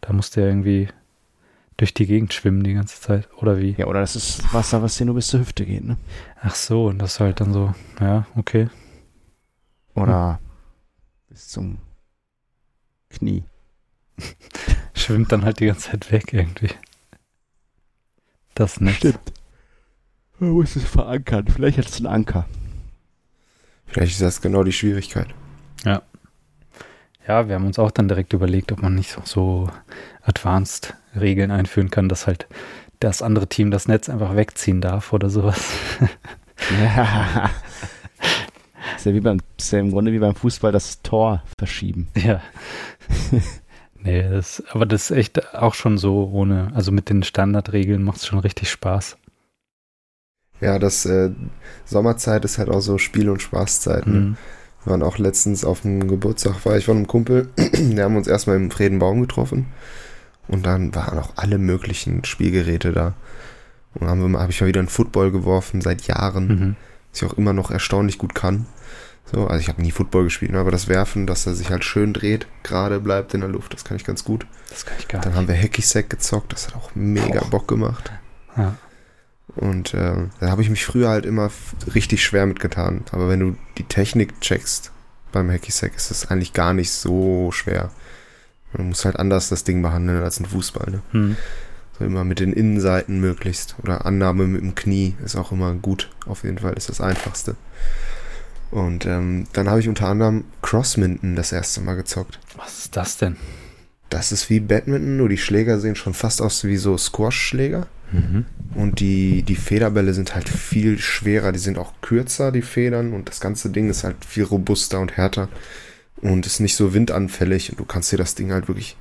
Da musst du ja irgendwie durch die Gegend schwimmen die ganze Zeit. Oder wie? Ja, oder das ist Wasser, was dir nur bis zur Hüfte geht, ne? Ach so, und das ist halt dann so, ja, okay. Oder hm. bis zum Knie. [LAUGHS] Schwimmt dann halt die ganze Zeit weg irgendwie. Das nicht. Stimmt. Man muss es verankern. Vielleicht hat es einen Anker. Vielleicht ist das genau die Schwierigkeit. Ja. Ja, wir haben uns auch dann direkt überlegt, ob man nicht so advanced Regeln einführen kann, dass halt das andere Team das Netz einfach wegziehen darf oder sowas. Ja. [LAUGHS] ist ja, wie beim, ist ja im Grunde wie beim Fußball das Tor verschieben. Ja. [LAUGHS] Nee, das, aber das ist echt auch schon so ohne, also mit den Standardregeln macht es schon richtig Spaß. Ja, das äh, Sommerzeit ist halt auch so Spiel- und Spaßzeit. Ne? Mhm. Wir waren auch letztens auf einem Geburtstag, war ich von einem Kumpel, [CLEARS THROAT] wir haben uns erstmal im Friedenbaum getroffen und dann waren auch alle möglichen Spielgeräte da. Und dann habe hab ich mal wieder einen Football geworfen, seit Jahren, Mhm. was ich auch immer noch erstaunlich gut kann. So, also ich habe nie Football gespielt, ne, aber das Werfen, dass er sich halt schön dreht, gerade bleibt in der Luft, das kann ich ganz gut. Das kann ich gar Dann nicht. haben wir Hacky Sack gezockt, das hat auch mega Boah. Bock gemacht. Ja. Und äh, da habe ich mich früher halt immer richtig schwer mitgetan. Aber wenn du die Technik checkst beim Hacky Sack, ist es eigentlich gar nicht so schwer. Du musst halt anders das Ding behandeln als ein Fußball. Ne? Hm. So immer mit den Innenseiten möglichst. Oder Annahme mit dem Knie ist auch immer gut. Auf jeden Fall ist das einfachste. Und ähm, dann habe ich unter anderem Crossminton das erste Mal gezockt. Was ist das denn? Das ist wie Badminton, nur die Schläger sehen schon fast aus wie so Squash-Schläger. Mhm. Und die, die Federbälle sind halt viel schwerer, die sind auch kürzer, die Federn, und das ganze Ding ist halt viel robuster und härter und ist nicht so windanfällig und du kannst dir das Ding halt wirklich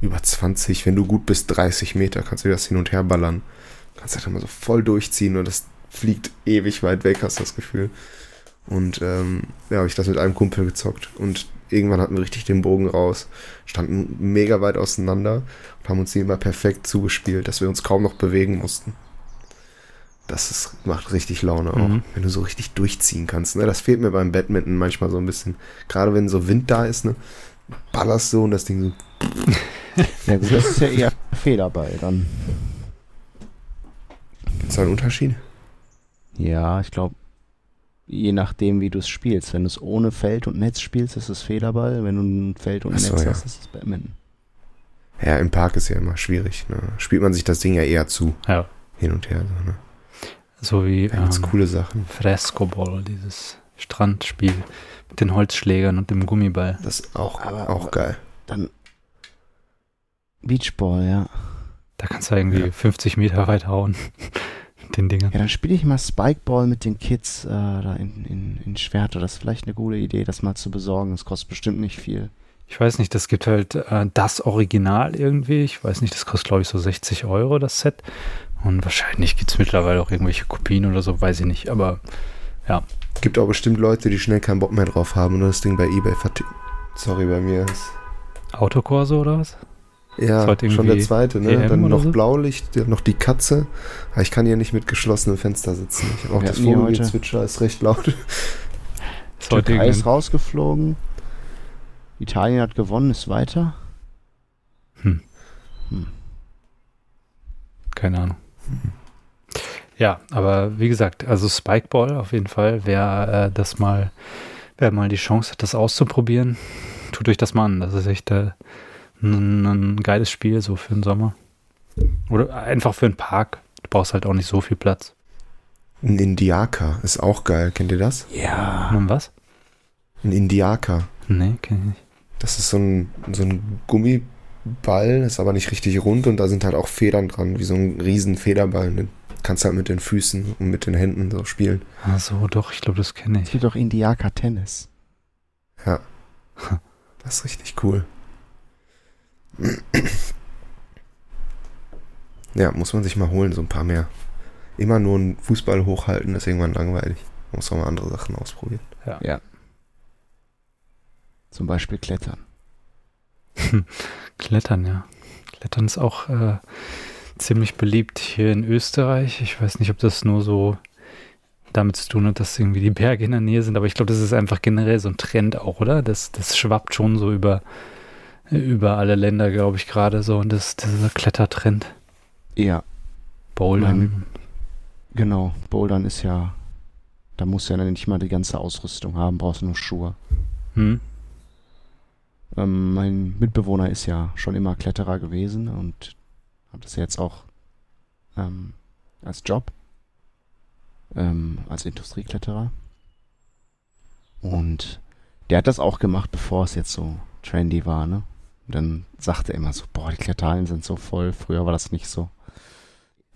über 20, wenn du gut bist, 30 Meter, kannst du dir das hin und her ballern. Kannst halt immer so voll durchziehen und das fliegt ewig weit weg, hast du das Gefühl. Und ähm, ja, habe ich das mit einem Kumpel gezockt und irgendwann hatten wir richtig den Bogen raus, standen mega weit auseinander und haben uns die immer perfekt zugespielt, dass wir uns kaum noch bewegen mussten. Das ist, macht richtig Laune auch, Mhm. wenn du so richtig durchziehen kannst. Ne? Das fehlt mir beim Badminton manchmal so ein bisschen. Gerade wenn so Wind da ist, ne? ballerst so und das Ding so. [LAUGHS] Ja gut, das ist ja eher Federball dann. Ist da ein Unterschied? Ja, ich glaube, je nachdem, wie du es spielst. Wenn du es ohne Feld und Netz spielst, ist es Federball. Wenn du ein Feld und so, Netz ja. hast, ist es Badminton. Ja, im Park ist ja immer schwierig. Ne? Spielt man sich das Ding ja eher zu, Ja. hin und her. So, ne? So wie gibt's ähm, coole Sachen. Fresco-Ball, dieses Strandspiel mit den Holzschlägern und dem Gummiball. Das ist auch, Aber- auch aber- geil. Dann Beachball, ja. Da kannst du irgendwie Ja. 50 Meter weit hauen. Mit [LAUGHS] den Dingern. Ja, dann spiele ich mal Spikeball mit den Kids äh, da in, in, in Schwerte. Das ist vielleicht eine gute Idee, das mal zu besorgen. Das kostet bestimmt nicht viel. Ich weiß nicht, das gibt halt äh, das Original irgendwie. Ich weiß nicht, das kostet glaube ich so 60 Euro, das Set. Und wahrscheinlich gibt es mittlerweile auch irgendwelche Kopien oder so, weiß ich nicht. Aber Gibt auch bestimmt Leute, die schnell keinen Bock mehr drauf haben und das Ding bei Ebay verticken. Sorry, bei mir ist. Autokorso oder was? Ja, schon der zweite, ne? EM Dann noch so? Blaulicht, dann noch die Katze. Aber ich kann hier nicht mit geschlossenem Fenster sitzen. Ich habe auch Wir das Vogelgezwitscher, ist recht laut. Ist heute Türkei ist rausgeflogen. Italien hat gewonnen, ist weiter. Hm. Hm. Keine Ahnung. Ja, aber wie gesagt, also Spikeball auf jeden Fall, wer äh, das mal, wer mal die Chance hat, das auszuprobieren, tut euch das mal an. Das ist echt äh, ein, ein geiles Spiel, so für den Sommer. Oder einfach für einen Park. Du brauchst halt auch nicht so viel Platz. Ein Indiaker ist auch geil. Kennt ihr das? Ja. Und was? Ein Indiaker. Nee, kenn ich nicht. Das ist so ein, so ein Gummiball, ist aber nicht richtig rund und da sind halt auch Federn dran, wie so ein riesen Federball. Den kannst halt mit den Füßen und mit den Händen so spielen. Ach so, doch, ich glaube, das kenne Es ich. gibt auch Indiaka Tennis. Ja. Das ist richtig cool. Ja, muss man sich mal holen, so ein paar mehr. Immer nur einen Fußball hochhalten, ist irgendwann langweilig. Man muss auch mal andere Sachen ausprobieren. Zum Beispiel Klettern. [LAUGHS] Klettern, ja. Klettern ist auch äh, ziemlich beliebt hier in Österreich. Ich weiß nicht, ob das nur so damit zu tun hat, dass irgendwie die Berge in der Nähe sind, aber ich glaube, das ist einfach generell so ein Trend auch, oder? Das, das schwappt schon so über, über alle Länder, glaube ich, gerade so. Und das, dieser Klettertrend. Ja, Bouldern. genau. Bouldern ist ja, da musst du ja nicht mal die ganze Ausrüstung haben, brauchst nur Schuhe. Hm? Ähm, mein Mitbewohner ist ja schon immer Kletterer gewesen und hat das jetzt auch ähm, als Job, ähm, als Industriekletterer. Und der hat das auch gemacht, bevor es jetzt so trendy war, ne? Und dann sagte er immer so, boah, die Kletterhallen sind so voll. Früher war das nicht so.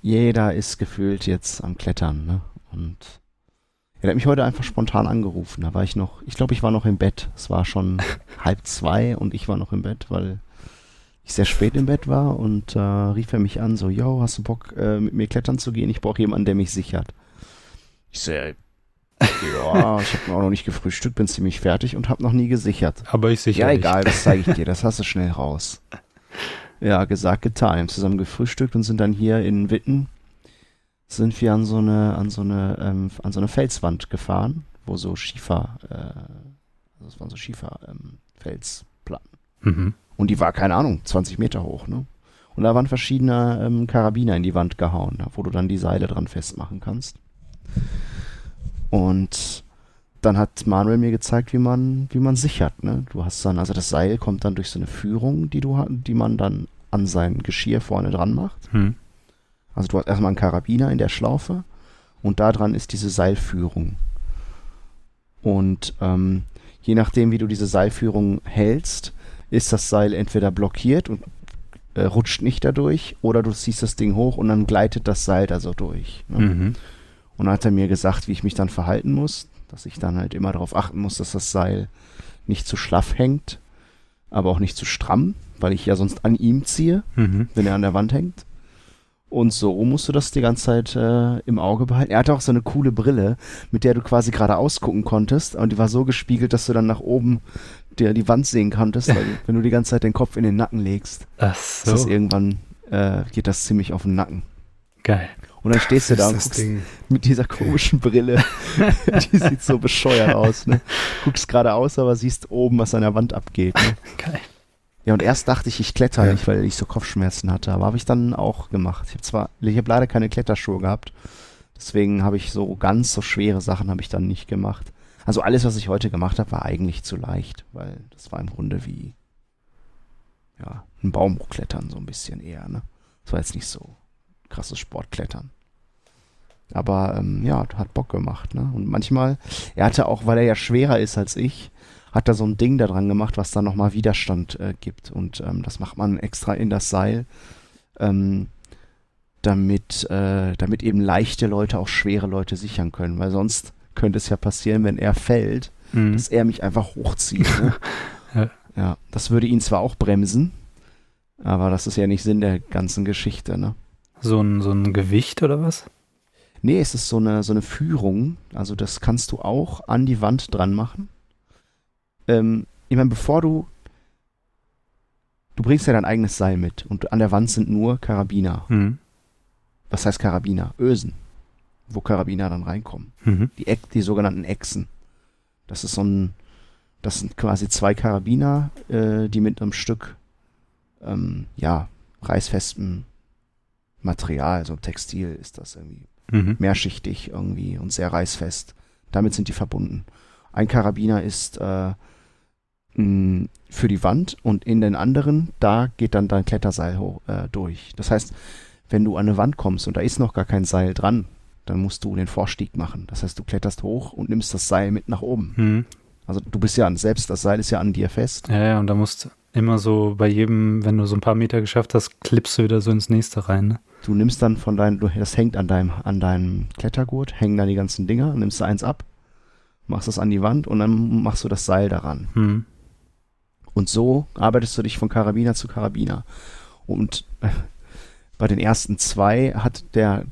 Jeder ist gefühlt jetzt am Klettern, ne? Und er hat mich heute einfach spontan angerufen. Da war ich noch, ich glaube, ich war noch im Bett. Es war schon [LAUGHS] halb zwei und ich war noch im Bett, weil ich sehr spät im Bett war und äh, rief er mich an, so, yo, hast du Bock, äh, mit mir klettern zu gehen? Ich brauche jemanden, der mich sichert. Ich so, ja, ich habe auch noch nicht gefrühstückt, bin ziemlich fertig und habe noch nie gesichert. Aber ich sicher Ja, nicht. egal, das zeige ich dir, das hast du schnell raus. [LAUGHS] Ja, gesagt, getan. Wir haben zusammen gefrühstückt und sind dann hier in Witten, sind wir an so eine, an so eine, ähm, an so eine Felswand gefahren, wo so Schiefer, äh, das waren so Schiefer, ähm, Felsplatten. Mhm. Und die war, keine Ahnung, 20 Meter hoch, ne? Und da waren verschiedene ähm, Karabiner in die Wand gehauen, wo du dann die Seile dran festmachen kannst. Und dann hat Manuel mir gezeigt, wie man, wie man sichert. Ne? Du hast dann, also das Seil kommt dann durch so eine Führung, die du die man dann an sein Geschirr vorne dran macht. Hm. Also du hast erstmal einen Karabiner in der Schlaufe und da dran ist diese Seilführung. Und ähm, je nachdem, wie du diese Seilführung hältst, ist das Seil entweder blockiert und äh, rutscht nicht dadurch oder du ziehst das Ding hoch und dann gleitet das Seil da so durch. Ne? Mhm. Und dann hat er mir gesagt, wie ich mich dann verhalten muss, dass ich dann halt immer darauf achten muss, dass das Seil nicht zu schlaff hängt, aber auch nicht zu stramm, weil ich ja sonst an ihm ziehe, Mhm. wenn er an der Wand hängt. Und so musst du das die ganze Zeit äh, im Auge behalten. Er hatte auch so eine coole Brille, mit der du quasi geradeaus gucken konntest. Und die war so gespiegelt, dass du dann nach oben dir die Wand sehen konntest, weil [LAUGHS] wenn du die ganze Zeit den Kopf in den Nacken legst, Ach ist das so, irgendwann äh, geht das ziemlich auf den Nacken. geil. Und dann stehst du da und guckst Ding. mit dieser komischen Brille. [LAUGHS] die sieht so bescheuert aus, ne? Guckst geradeaus, aber siehst oben, was an der Wand abgeht. Ne? Geil. Ja, und erst dachte ich, ich kletter Ja. nicht, weil ich so Kopfschmerzen hatte. Aber habe ich dann auch gemacht. Ich habe zwar, ich habe leider keine Kletterschuhe gehabt. Deswegen habe ich so ganz so schwere Sachen habe ich dann nicht gemacht. Also alles, was ich heute gemacht habe, war eigentlich zu leicht, weil das war im Grunde wie ja, ein Baum hochklettern, so ein bisschen eher, ne? Das war jetzt nicht so krasses Sportklettern. Aber ähm, ja, hat Bock gemacht, ne? Und manchmal, er hatte auch, weil er ja schwerer ist als ich, hat er so ein Ding da dran gemacht, was dann nochmal Widerstand äh, gibt. Und ähm, das macht man extra in das Seil, ähm, damit, äh, damit eben leichte Leute auch schwere Leute sichern können. Weil sonst könnte es ja passieren, wenn er fällt, Mhm. dass er mich einfach hochzieht. Ne? Ja. [LAUGHS] ja, das würde ihn zwar auch bremsen, aber das ist ja nicht Sinn der ganzen Geschichte, ne? So ein, so ein Gewicht oder was? Nee, es ist so eine, so eine Führung. Also das kannst du auch an die Wand dran machen. Ähm, ich meine, bevor du... Du bringst ja dein eigenes Seil mit und an der Wand sind nur Karabiner. Mhm. Was heißt Karabiner? Ösen. Wo Karabiner dann reinkommen. Mhm. Die, Eck, die sogenannten Echsen. Das ist so ein... Das sind quasi zwei Karabiner, äh, die mit einem Stück, ähm, ja, reißfestem Material, so Textil ist das irgendwie Mhm. mehrschichtig irgendwie und sehr reißfest. Damit sind die verbunden. Ein Karabiner ist äh, mh, für die Wand und in den anderen, da geht dann dein Kletterseil hoch, äh, durch. Das heißt, wenn du an eine Wand kommst und da ist noch gar kein Seil dran, dann musst du den Vorstieg machen. Das heißt, du kletterst hoch und nimmst das Seil mit nach oben. Mhm. Also du bist ja an, selbst das Seil ist ja an dir fest. Ja, ja, und da musst du immer so bei jedem, wenn du so ein paar Meter geschafft hast, klippst du wieder so ins nächste rein. Ne? Du nimmst dann von deinem, das hängt an deinem, an deinem Klettergurt, hängen dann die ganzen Dinger, nimmst du eins ab, machst das an die Wand und dann machst du das Seil daran. Mhm. Und so arbeitest du dich von Karabiner zu Karabiner. Und äh, bei den ersten zwei hat der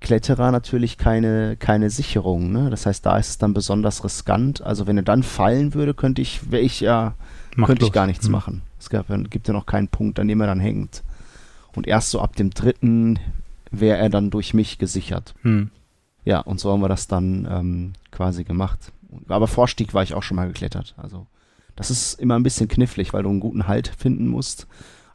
Kletterer natürlich keine, keine Sicherung. Ne? Das heißt, da ist es dann besonders riskant. Also wenn er dann fallen würde, könnte ich, wäre ich ja, Macht könnte ich gar nichts Mhm. machen. Es gab, gibt ja noch keinen Punkt, an dem er dann hängt. Und erst so ab dem dritten wäre er dann durch mich gesichert. Mhm. Ja, und so haben wir das dann ähm, quasi gemacht. Aber Vorstieg war ich auch schon mal geklettert. Also das ist immer ein bisschen knifflig, weil du einen guten Halt finden musst.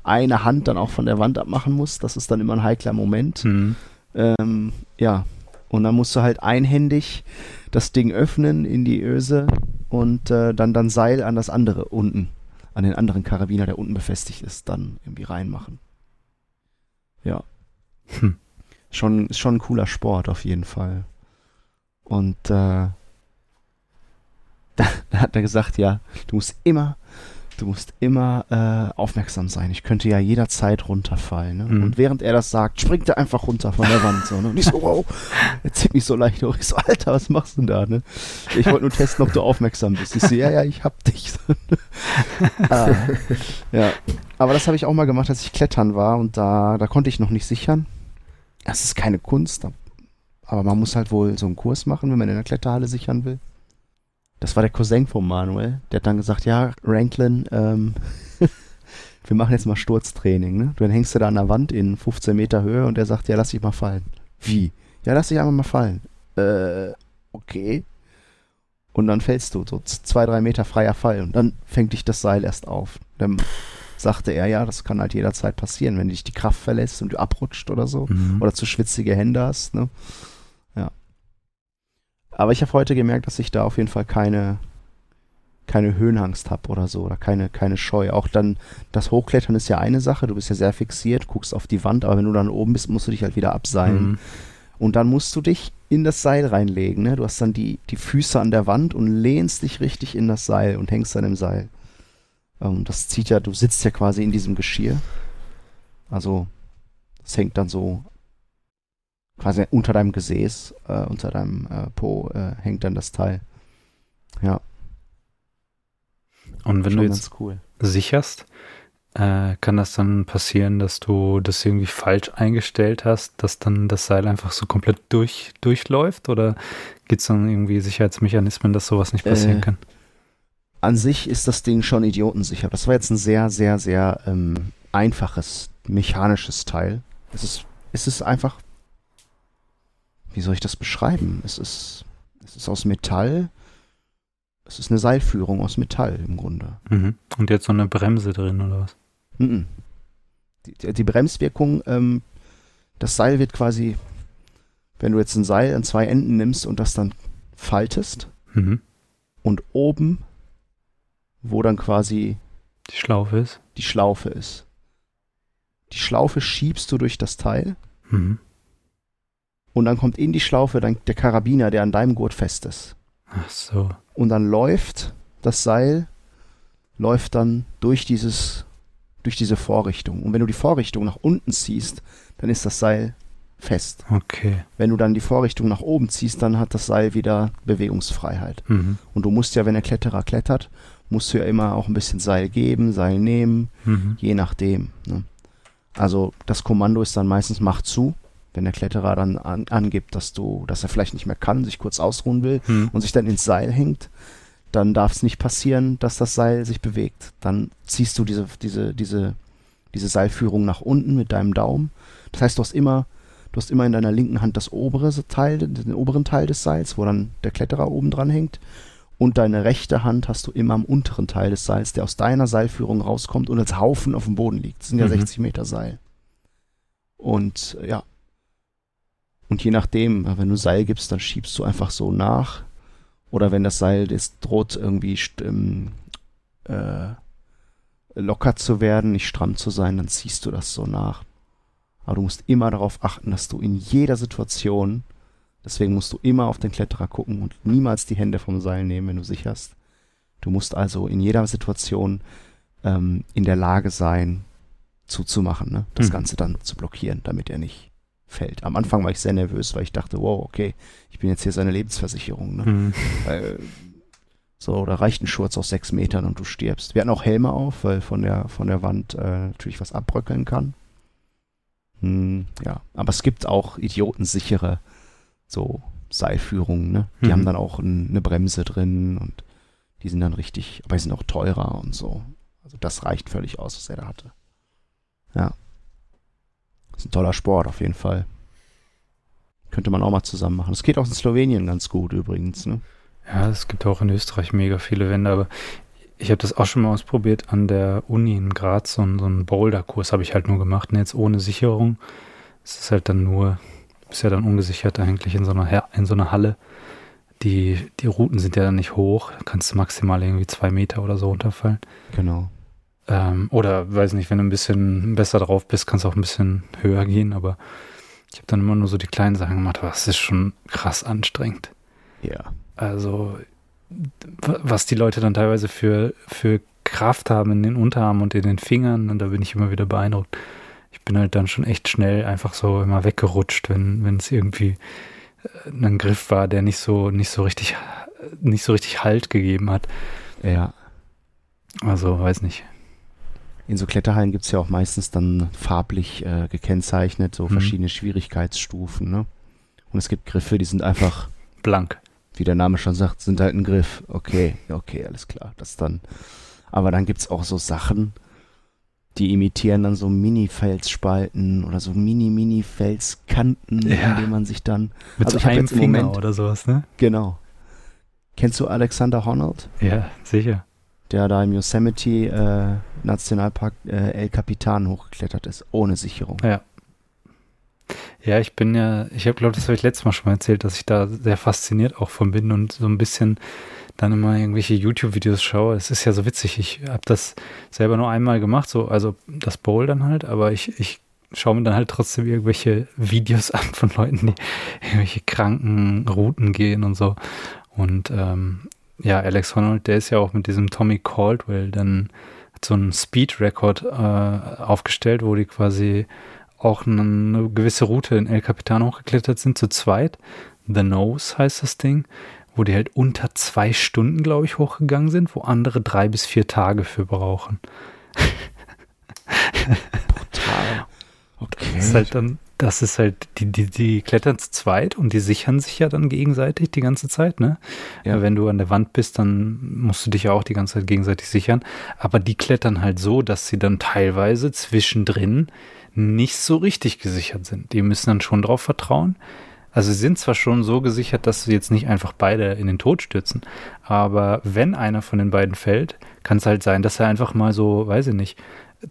Eine Hand dann auch von der Wand abmachen musst. Das ist dann immer ein heikler Moment. Mhm. Ähm, ja, und dann musst du halt einhändig das Ding öffnen in die Öse und äh, dann dann Seil an das andere unten, an den anderen Karabiner, der unten befestigt ist, dann irgendwie reinmachen. Ja. Hm. Schon, ist schon ein cooler Sport auf jeden Fall. Und äh, [LAUGHS] da, da hat er gesagt, ja, du musst immer du musst immer äh, aufmerksam sein. Ich könnte ja jederzeit runterfallen. Ne? Mhm. Und während er das sagt, springt er einfach runter von der Wand. So, ne? Und ich so, wow, er zieht mich so leicht hoch. Ich so, Alter, was machst du denn da? Ne? Ich wollte nur testen, ob du aufmerksam bist. Ich so, ja, ja, ich hab dich. [LAUGHS] ah, ja. Aber das habe ich auch mal gemacht, als ich klettern war und da, da konnte ich noch nicht sichern. Das ist keine Kunst, aber man muss halt wohl so einen Kurs machen, wenn man in der Kletterhalle sichern will. Das war der Cousin von Manuel. Der hat dann gesagt, ja, Ranklin, ähm, [LAUGHS] wir machen jetzt mal Sturztraining. Ne? Dann hängst du da an der Wand in 15 Meter Höhe und er sagt, ja, lass dich mal fallen. Wie? Ja, lass dich einfach mal fallen. Äh, okay. Und dann fällst du so zwei, drei Meter freier Fall und dann fängt dich das Seil erst auf. Dann sagte er, ja, das kann halt jederzeit passieren, wenn dich die Kraft verlässt und du abrutscht oder so. Mhm. Oder zu schwitzige Hände hast. Ne? Aber ich habe heute gemerkt, dass ich da auf jeden Fall keine, keine Höhenangst habe oder so. Oder keine, keine Scheu. Auch dann, das Hochklettern ist ja eine Sache. Du bist ja sehr fixiert, guckst auf die Wand, aber wenn du dann oben bist, musst du dich halt wieder abseilen. Mhm. Und dann musst du dich in das Seil reinlegen. Ne? Du hast dann die, die Füße an der Wand und lehnst dich richtig in das Seil und hängst dann im Seil. Ähm, das zieht ja, du sitzt ja quasi in diesem Geschirr. Also, das hängt dann so quasi unter deinem Gesäß, äh, unter deinem äh, Po äh, hängt dann das Teil. Ja, Und wenn schon du jetzt cool. sicherst, äh, kann das dann passieren, dass du das irgendwie falsch eingestellt hast, dass dann das Seil einfach so komplett durch, durchläuft? Oder gibt es dann irgendwie Sicherheitsmechanismen, dass sowas nicht passieren Äh, kann? An sich ist das Ding schon idiotensicher. Das war jetzt ein sehr, sehr, sehr ähm, einfaches, mechanisches Teil. Es ist, es ist einfach, wie soll ich das beschreiben? Es ist, es ist aus Metall. Es ist eine Seilführung aus Metall im Grunde. Mhm. Und jetzt so eine Bremse drin oder was? Mhm. Die, die Bremswirkung, ähm, das Seil wird quasi, wenn du jetzt ein Seil an zwei Enden nimmst und das dann faltest Mhm. und oben, wo dann quasi Die Schlaufe ist. die Schlaufe ist. Die Schlaufe schiebst du durch das Teil Mhm. Und dann kommt in die Schlaufe dann der Karabiner, der an deinem Gurt fest ist. Ach so. Und dann läuft das Seil, läuft dann durch dieses, durch diese Vorrichtung. Und wenn du die Vorrichtung nach unten ziehst, dann ist das Seil fest. Okay. Wenn du dann die Vorrichtung nach oben ziehst, dann hat das Seil wieder Bewegungsfreiheit. Mhm. Und du musst ja, wenn der Kletterer klettert, musst du ja immer auch ein bisschen Seil geben, Seil nehmen, Mhm. je nachdem. Ne? Also das Kommando ist dann meistens Mach zu, wenn der Kletterer dann an, angibt, dass du, dass er vielleicht nicht mehr kann, sich kurz ausruhen will Mhm. und sich dann ins Seil hängt, dann darf es nicht passieren, dass das Seil sich bewegt. Dann ziehst du diese, diese, diese, diese Seilführung nach unten mit deinem Daumen. Das heißt, du hast immer, du hast immer in deiner linken Hand das obere Teil, den oberen Teil des Seils, wo dann der Kletterer oben dran hängt. Und deine rechte Hand hast du immer am unteren Teil des Seils, der aus deiner Seilführung rauskommt und als Haufen auf dem Boden liegt. Das sind ja Mhm. 60 Meter Seil. Und ja. Und je nachdem, wenn du Seil gibst, dann schiebst du einfach so nach. Oder wenn das Seil das droht irgendwie ähm, äh, locker zu werden, nicht stramm zu sein, dann ziehst du das so nach. Aber du musst immer darauf achten, dass du in jeder Situation, deswegen musst du immer auf den Kletterer gucken und niemals die Hände vom Seil nehmen, wenn du sicherst. Du musst also in jeder Situation ähm, in der Lage sein, zuzumachen, ne? das Mhm. Ganze dann zu blockieren, damit er nicht fällt. Am Anfang war ich sehr nervös, weil ich dachte, wow, okay, ich bin jetzt hier seine Lebensversicherung. Ne? Mhm. Weil, so, da reicht ein Schurz aus sechs Metern und du stirbst. Wir hatten auch Helme auf, weil von der, von der Wand äh, natürlich was abbröckeln kann. Hm, ja, aber es gibt auch idiotensichere so Seilführungen, ne? Die Mhm. haben dann auch ein, eine Bremse drin und die sind dann richtig, aber die sind auch teurer und so. Also das reicht völlig aus, was er da hatte. Ja. Ist ein toller Sport auf jeden Fall. Könnte man auch mal zusammen machen. Es geht auch in Slowenien ganz gut übrigens, ne? Ja, es gibt auch in Österreich mega viele Wände, aber ich habe das auch schon mal ausprobiert an der Uni in Graz, so, einen- so einen Boulder-Kurs habe ich halt nur gemacht, und jetzt ohne Sicherung. Es ist halt dann nur, ist ja dann ungesichert eigentlich in so einer, in so einer Halle. Die, die Routen sind ja dann nicht hoch, kannst du maximal irgendwie zwei Meter oder so runterfallen. Genau. Ähm, oder weiß nicht, wenn du ein bisschen besser drauf bist, kannst du auch ein bisschen höher gehen, aber ich habe dann immer nur so die kleinen Sachen gemacht, aber es ist schon krass anstrengend. Ja. Also, was die Leute dann teilweise für, für Kraft haben in den Unterarmen und in den Fingern und da bin ich immer wieder beeindruckt. Ich bin halt dann schon echt schnell einfach so immer weggerutscht, wenn wenn es irgendwie äh, ein Griff war, der nicht so nicht so richtig nicht so richtig Halt gegeben hat. Ja. Also weiß nicht. In so Kletterhallen gibt es ja auch meistens dann farblich äh, gekennzeichnet, so Mhm. verschiedene Schwierigkeitsstufen, ne? Und es gibt Griffe, die sind einfach, Blank. wie der Name schon sagt, sind halt ein Griff. Okay, okay, alles klar. Das dann. Aber dann gibt's auch so Sachen, die imitieren dann so Mini-Felsspalten oder so Mini-Mini-Felskanten, Ja. in denen man sich dann. Mit Also so einem Finger Moment- oder sowas, ne? Genau. Kennst du Alexander Honnold? Ja, sicher. Der da im Yosemite äh, Nationalpark äh, El Capitan hochgeklettert ist, ohne Sicherung. Ja. Ja, ich bin ja, ich habe, glaube das habe ich letztes Mal schon mal erzählt, dass ich da sehr fasziniert auch von bin und so ein bisschen dann immer irgendwelche YouTube-Videos schaue. Es ist ja so witzig. Ich habe das selber nur einmal gemacht, so, also das Bowl dann halt, aber ich, ich schaue mir dann halt trotzdem irgendwelche Videos [LAUGHS] an von Leuten, die irgendwelche kranken Routen gehen und so. Und ähm, ja, Alex Honnold, der ist ja auch mit diesem Tommy Caldwell dann so einen Speed-Record äh, aufgestellt, wo die quasi auch eine, eine gewisse Route in El Capitan hochgeklettert sind, zu zweit. The Nose heißt das Ding, wo die halt unter zwei Stunden, glaube ich, hochgegangen sind, wo andere drei bis vier Tage für brauchen. Total. Okay. [LAUGHS] Das ist halt dann, das ist halt, die, die, die klettern zu zweit und die sichern sich ja dann gegenseitig die ganze Zeit, ne? Ja. Wenn du an der Wand bist, dann musst du dich ja auch die ganze Zeit gegenseitig sichern. Aber die klettern halt so, dass sie dann teilweise zwischendrin nicht so richtig gesichert sind. Die müssen dann schon drauf vertrauen. Also sie sind zwar schon so gesichert, dass sie jetzt nicht einfach beide in den Tod stürzen, aber wenn einer von den beiden fällt, kann es halt sein, dass er einfach mal so, weiß ich nicht,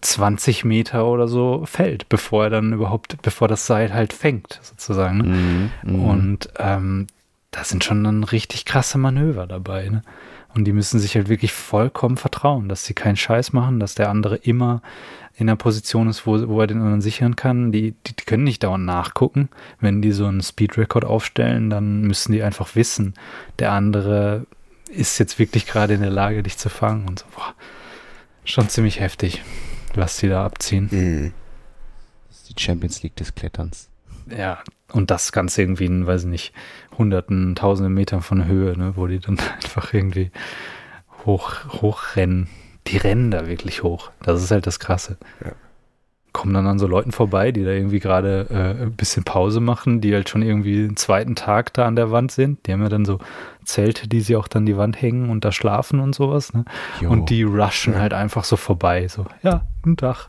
20 Meter oder so fällt, bevor er dann überhaupt, bevor das Seil halt fängt, sozusagen. Ne? Mhm, mhm. Und ähm, da sind schon dann richtig krasse Manöver dabei. Ne? Und die müssen sich halt wirklich vollkommen vertrauen, dass sie keinen Scheiß machen, dass der andere immer in der Position ist, wo, wo er den anderen sichern kann. Die, die, die können nicht dauernd nachgucken. Wenn die so einen Speed-Record aufstellen, dann müssen die einfach wissen, der andere ist jetzt wirklich gerade in der Lage, dich zu fangen und so. Boah, schon ziemlich heftig, was die da abziehen. Mhm. Das ist die Champions League des Kletterns. Ja, und das Ganze irgendwie in, weiß ich nicht, hunderten, tausenden Metern von Höhe, ne, wo die dann [LAUGHS] einfach irgendwie hoch, hochrennen. Die rennen da wirklich hoch. Das ist halt das Krasse. Ja. Kommen dann an so Leuten vorbei, die da irgendwie gerade äh, ein bisschen Pause machen, die halt schon irgendwie den zweiten Tag da an der Wand sind. Die haben ja dann so Zelte, die sie auch dann die Wand hängen und da schlafen und sowas, ne? Und die rushen Ja. halt einfach so vorbei. So, ja, guten Tag.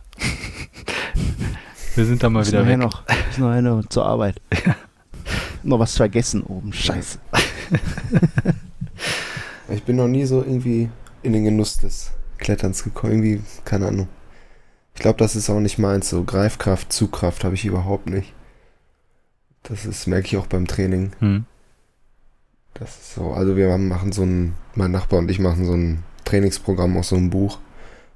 Wir sind da mal müssen wieder weg. noch, müssen noch zur Arbeit. [LAUGHS] Noch was vergessen oben. Scheiße. [LAUGHS] Ich bin noch nie so irgendwie in den Genuss des Kletterns gekommen. Irgendwie, keine Ahnung. Ich glaube, das ist auch nicht meins. So Greifkraft, Zugkraft habe ich überhaupt nicht. Das ist, merke ich auch beim Training. Hm. Das ist so, also wir machen so ein, mein Nachbar und ich machen so ein Trainingsprogramm aus so einem Buch.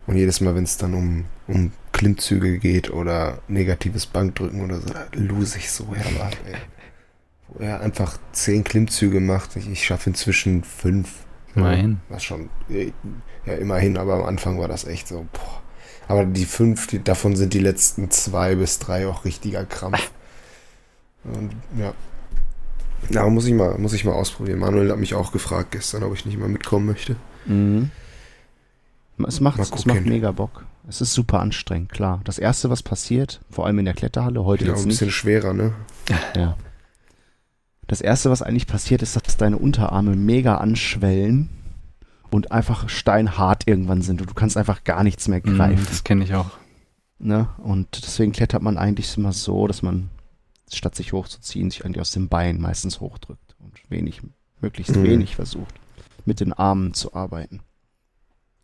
Und jedes Mal, wenn es dann um, um Klimmzüge geht oder negatives Bankdrücken oder so, da lose ich so herab, ey. Wo er einfach zehn Klimmzüge macht. Ich, ich schaffe inzwischen fünf. Immerhin. Was schon, ja, immerhin, aber am Anfang war das echt so, boah. Aber die fünf, die, davon sind die letzten zwei bis drei auch richtiger Krampf. Und ja. Ja, muss ich mal, muss ich mal ausprobieren. Manuel hat mich auch gefragt gestern, ob ich nicht mal mitkommen möchte. Mhm. Es macht, es macht mega Bock. Es ist super anstrengend, klar. Das erste, was passiert, vor allem in der Kletterhalle, heute Ja, jetzt ein nicht. bisschen schwerer, ne? [LAUGHS] Ja. Das erste, was eigentlich passiert, ist, dass deine Unterarme mega anschwellen und einfach steinhart irgendwann sind und du kannst einfach gar nichts mehr Mhm, greifen. Das kenne ich auch. Ne? Und deswegen klettert man eigentlich immer so, dass man, statt sich hochzuziehen, sich eigentlich aus dem Bein meistens hochdrückt und wenig, möglichst Mhm. wenig versucht, mit den Armen zu arbeiten.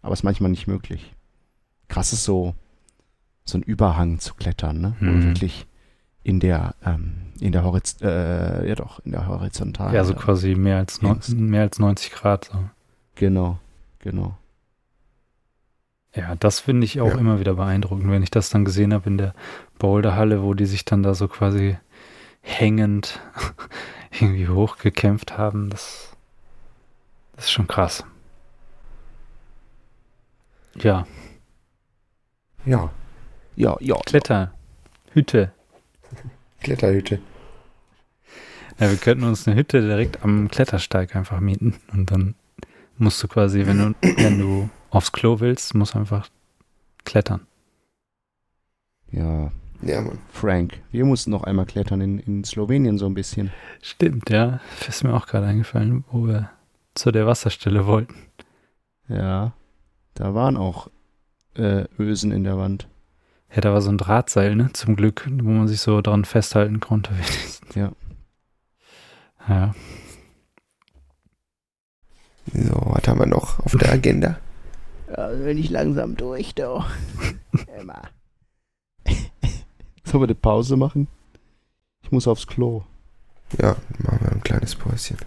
Aber ist manchmal nicht möglich. Krass ist so, so ein Überhang zu klettern, ne? Wo du Mhm. wirklich in der, ähm, in der Horiz äh, ja doch, in der Horizontalen. Ja, so quasi mehr als, mehr als 90 Grad. So. Genau, genau. Ja, das finde ich auch Ja. immer wieder beeindruckend, wenn ich das dann gesehen habe in der Boulderhalle, wo die sich dann da so quasi hängend [LAUGHS] irgendwie hochgekämpft haben. Das, das ist schon krass. Ja, Ja, Ja, ja. Kletterhütte. [LAUGHS] Kletterhütte. Ja, wir könnten uns eine Hütte direkt am Klettersteig einfach mieten und dann musst du quasi, wenn du, wenn du aufs Klo willst, musst du einfach klettern. Ja, Ja, Mann. Frank, wir mussten noch einmal klettern in, in Slowenien so ein bisschen. Stimmt, ja. Ist mir auch gerade eingefallen, wo wir zu der Wasserstelle wollten. Ja, da waren auch äh, Ösen in der Wand. Ja, da war so ein Drahtseil, ne? Zum Glück, wo man sich so dran festhalten konnte. wenigstens. Ja. Ja. So, was haben wir noch auf der Agenda? Ja, wenn ich langsam durch, doch. [LAUGHS] Immer. Sollen wir eine Pause machen? Ich muss aufs Klo. Ja, machen wir ein kleines Päuschen.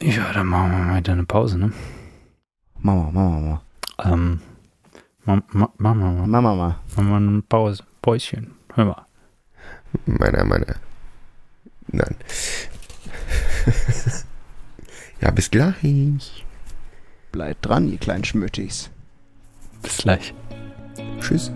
Ja, dann machen wir mal wieder eine Pause, ne? Mama, Mama, Mama. Ähm, ma, ma, machen wir mal, Mama, Mama. machen wir eine Pause. Päuschen. Hör mal. Meiner, meiner. Nein. [LAUGHS] ja, bis gleich. Bleibt dran, ihr kleinen Schmüttis. Bis gleich. Tschüss.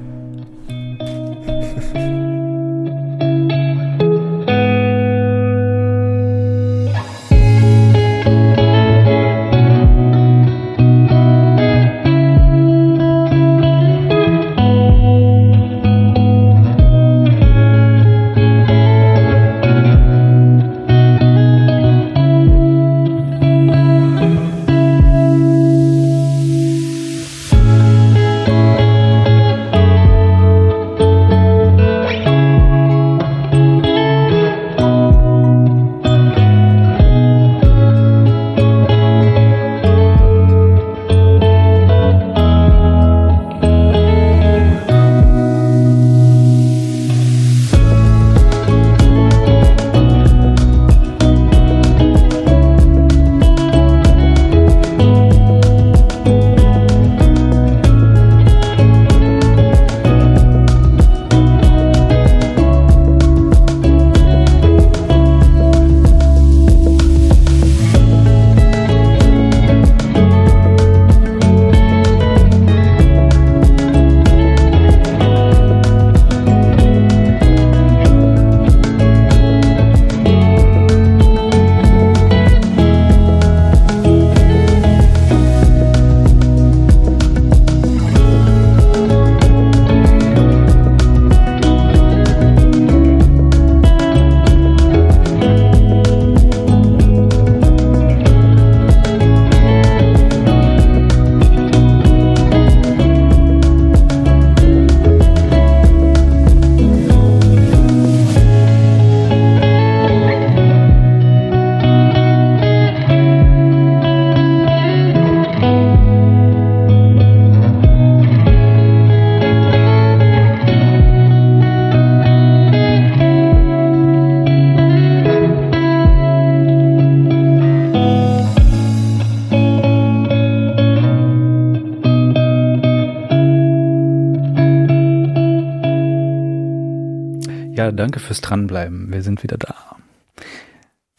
Danke fürs Dranbleiben. Wir sind wieder da.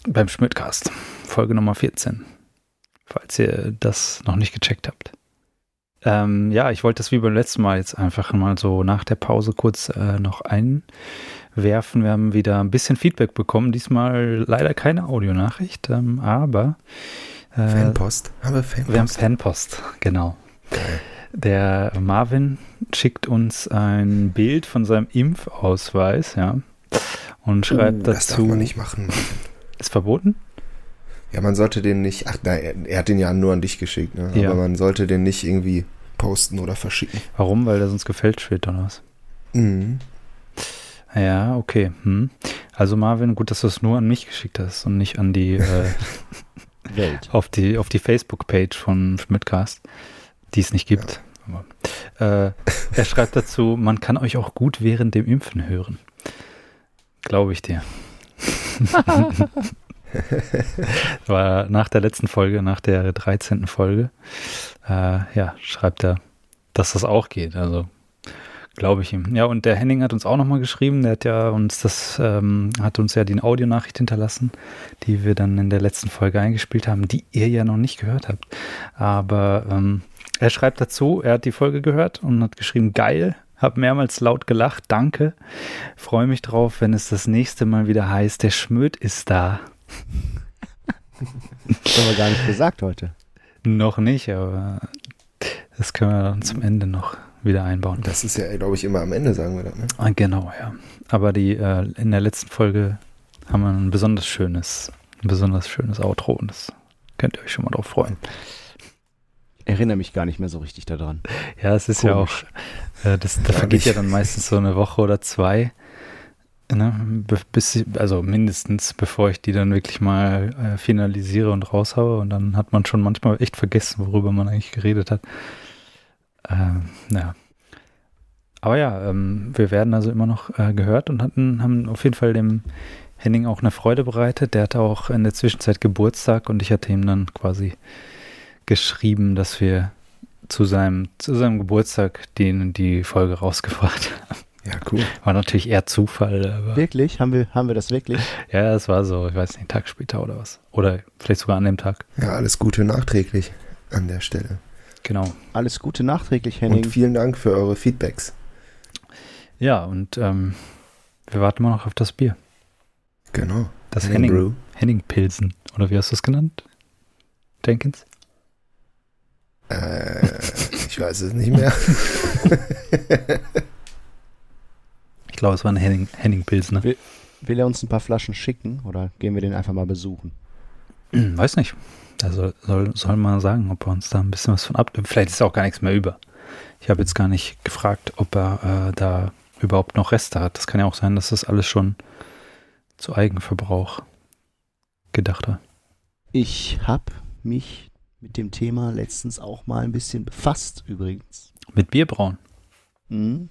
Beim Schmidtcast, Folge Nummer 14. Falls ihr das noch nicht gecheckt habt. Ähm, ja, ich wollte das wie beim letzten Mal jetzt einfach mal so nach der Pause kurz äh, noch einwerfen. Wir haben wieder ein bisschen Feedback bekommen. Diesmal leider keine Audionachricht, ähm, aber äh, Fanpost. Haben wir Fanpost? wir haben Fanpost, genau. Der Marvin schickt uns ein Bild von seinem Impfausweis, ja, und schreibt Uh, das darf dazu, man nicht machen. ist verboten? Ja, man sollte den nicht, ach nein, er, er hat den ja nur an dich geschickt, ne? Ja. aber man sollte den nicht irgendwie posten oder verschicken. Warum? Weil der sonst gefälscht wird oder was? Mhm. Ja, okay. Hm. Also Marvin, gut, dass du es nur an mich geschickt hast und nicht an die, äh, [LAUGHS] Welt. auf die, auf die Facebook-Page von Schmidtcast, die es nicht gibt. Aber, äh, er schreibt dazu, man kann euch auch gut während dem Impfen hören. Glaube ich dir. [LAUGHS] War nach der letzten Folge, nach der 13. Folge, äh, ja, schreibt er, dass das auch geht. Also glaube ich ihm. Ja, und der Henning hat uns auch nochmal geschrieben, der hat ja uns das, ähm, hat uns ja die Audionachricht hinterlassen, die wir dann in der letzten Folge eingespielt haben, die ihr ja noch nicht gehört habt. Aber ähm, er schreibt dazu, er hat die Folge gehört und hat geschrieben, geil, hab mehrmals laut gelacht, danke. Freue mich drauf, wenn es das nächste Mal wieder heißt, der Schmöd ist da. Das haben wir gar nicht gesagt heute. Noch nicht, aber das können wir dann zum Ende noch wieder einbauen. Das ist ja, glaube ich, immer am Ende, sagen wir das. Ne? Ah, Genau, ja. Aber die äh, in der letzten Folge haben wir ein besonders schönes, ein besonders schönes Outro und das könnt ihr euch schon mal drauf freuen. Erinnere mich gar nicht mehr so richtig daran. Ja, es ist ja auch, Komisch. äh, das, da vergeht ja dann meistens so eine Woche oder zwei, ne, bis, also mindestens, bevor ich die dann wirklich mal äh, finalisiere und raushaue und dann hat man schon manchmal echt vergessen, worüber man eigentlich geredet hat. Ähm, ja. Aber ja, ähm, wir werden also immer noch äh, gehört und hatten, haben auf jeden Fall dem Henning auch eine Freude bereitet. Der hatte auch in der Zwischenzeit Geburtstag und ich hatte ihm dann quasi geschrieben, dass wir zu seinem, zu seinem Geburtstag den, die Folge rausgebracht [LAUGHS] haben. Ja, cool. War natürlich eher Zufall, aber Wirklich? Haben wir, haben wir das wirklich? ja, es war so, ich weiß nicht, einen Tag später oder was. Oder vielleicht sogar an dem Tag. Ja, alles Gute nachträglich an der Stelle. Genau. Alles Gute nachträglich, Henning. Und vielen Dank für eure Feedbacks. Ja, und ähm, wir warten mal noch auf das Bier. Genau. Das Henning Henning. Henning Pilsen. Oder wie hast du es genannt? Jenkins? Äh, ich weiß es nicht mehr. [LAUGHS] Ich glaube, es war ein Henning, Henning Pilsner. Will er uns ein paar Flaschen schicken oder gehen wir den einfach mal besuchen? Weiß nicht. Da soll, soll, soll mal sagen, ob er uns da ein bisschen was von ab. Vielleicht ist auch gar nichts mehr über. Ich habe jetzt gar nicht gefragt, ob er äh, da überhaupt noch Reste hat. Das kann ja auch sein, dass das alles schon zu Eigenverbrauch gedacht hat. Ich habe mich mit dem Thema letztens auch mal ein bisschen befasst, übrigens. Mit Bierbrauen. Mhm.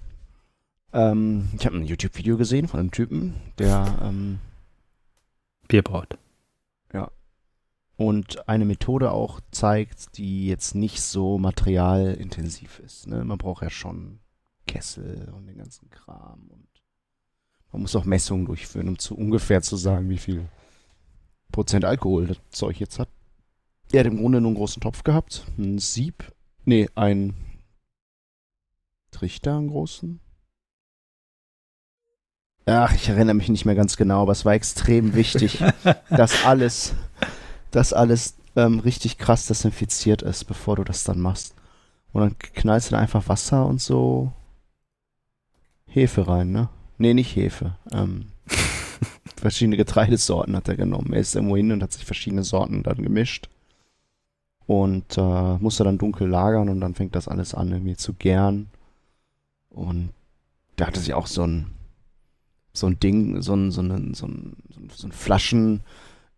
Ähm, ich habe ein YouTube-Video gesehen von einem Typen, der ähm, Bierbraut. und eine Methode auch zeigt, die jetzt nicht so materialintensiv ist. Ne? Man braucht ja schon Kessel und den ganzen Kram und man muss auch Messungen durchführen, um zu ungefähr zu sagen, wie viel Prozent Alkohol das Zeug jetzt hat. Er hat im Grunde nur einen großen Topf gehabt, ein Sieb, nee, ein Trichter, einen großen. Ach, ich erinnere mich nicht mehr ganz genau, aber es war extrem wichtig, [LAUGHS] dass alles, dass alles ähm, richtig krass desinfiziert ist, bevor du das dann machst. Und dann knallst du da einfach Wasser und so Hefe rein, ne? Nee, nicht Hefe. Ähm, [LAUGHS] verschiedene Getreidesorten hat er genommen. Er ist irgendwo hin und hat sich verschiedene Sorten dann gemischt. Und äh, musste dann dunkel lagern und dann fängt das alles an irgendwie zu gären. Und da hatte sich auch so ein so ein Ding, so ein, so ein, so ein, so ein, Flaschen,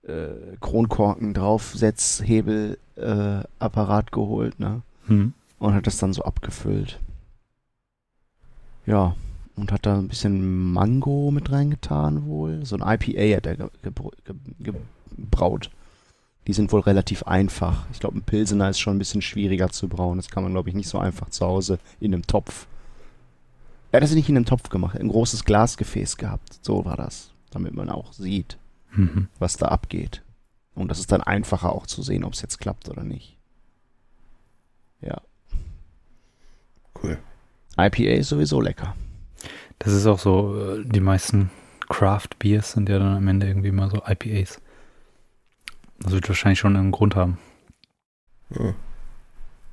äh, Kronkorken draufsetzhebel äh, Apparat geholt, ne? Hm. Und hat das dann so abgefüllt. Ja, und hat da ein bisschen Mango mit reingetan wohl. So ein IPA hat er ge gebr- ge gebraut. Die sind wohl relativ einfach. Ich glaube, ein Pilsener ist schon ein bisschen schwieriger zu brauen. Das kann man, glaube ich, nicht so einfach zu Hause in einem Topf. Er hat das nicht in einem Topf gemacht, ein großes Glasgefäß gehabt. So war das. Damit man auch sieht, Mhm. was da abgeht. Und das ist dann einfacher auch zu sehen, ob es jetzt klappt oder nicht. Ja. Cool. IPA ist sowieso lecker. Das ist auch so, äh, die meisten Craft Beers sind ja dann am Ende irgendwie mal so IPAs. Das wird wahrscheinlich schon einen Grund haben. Ja.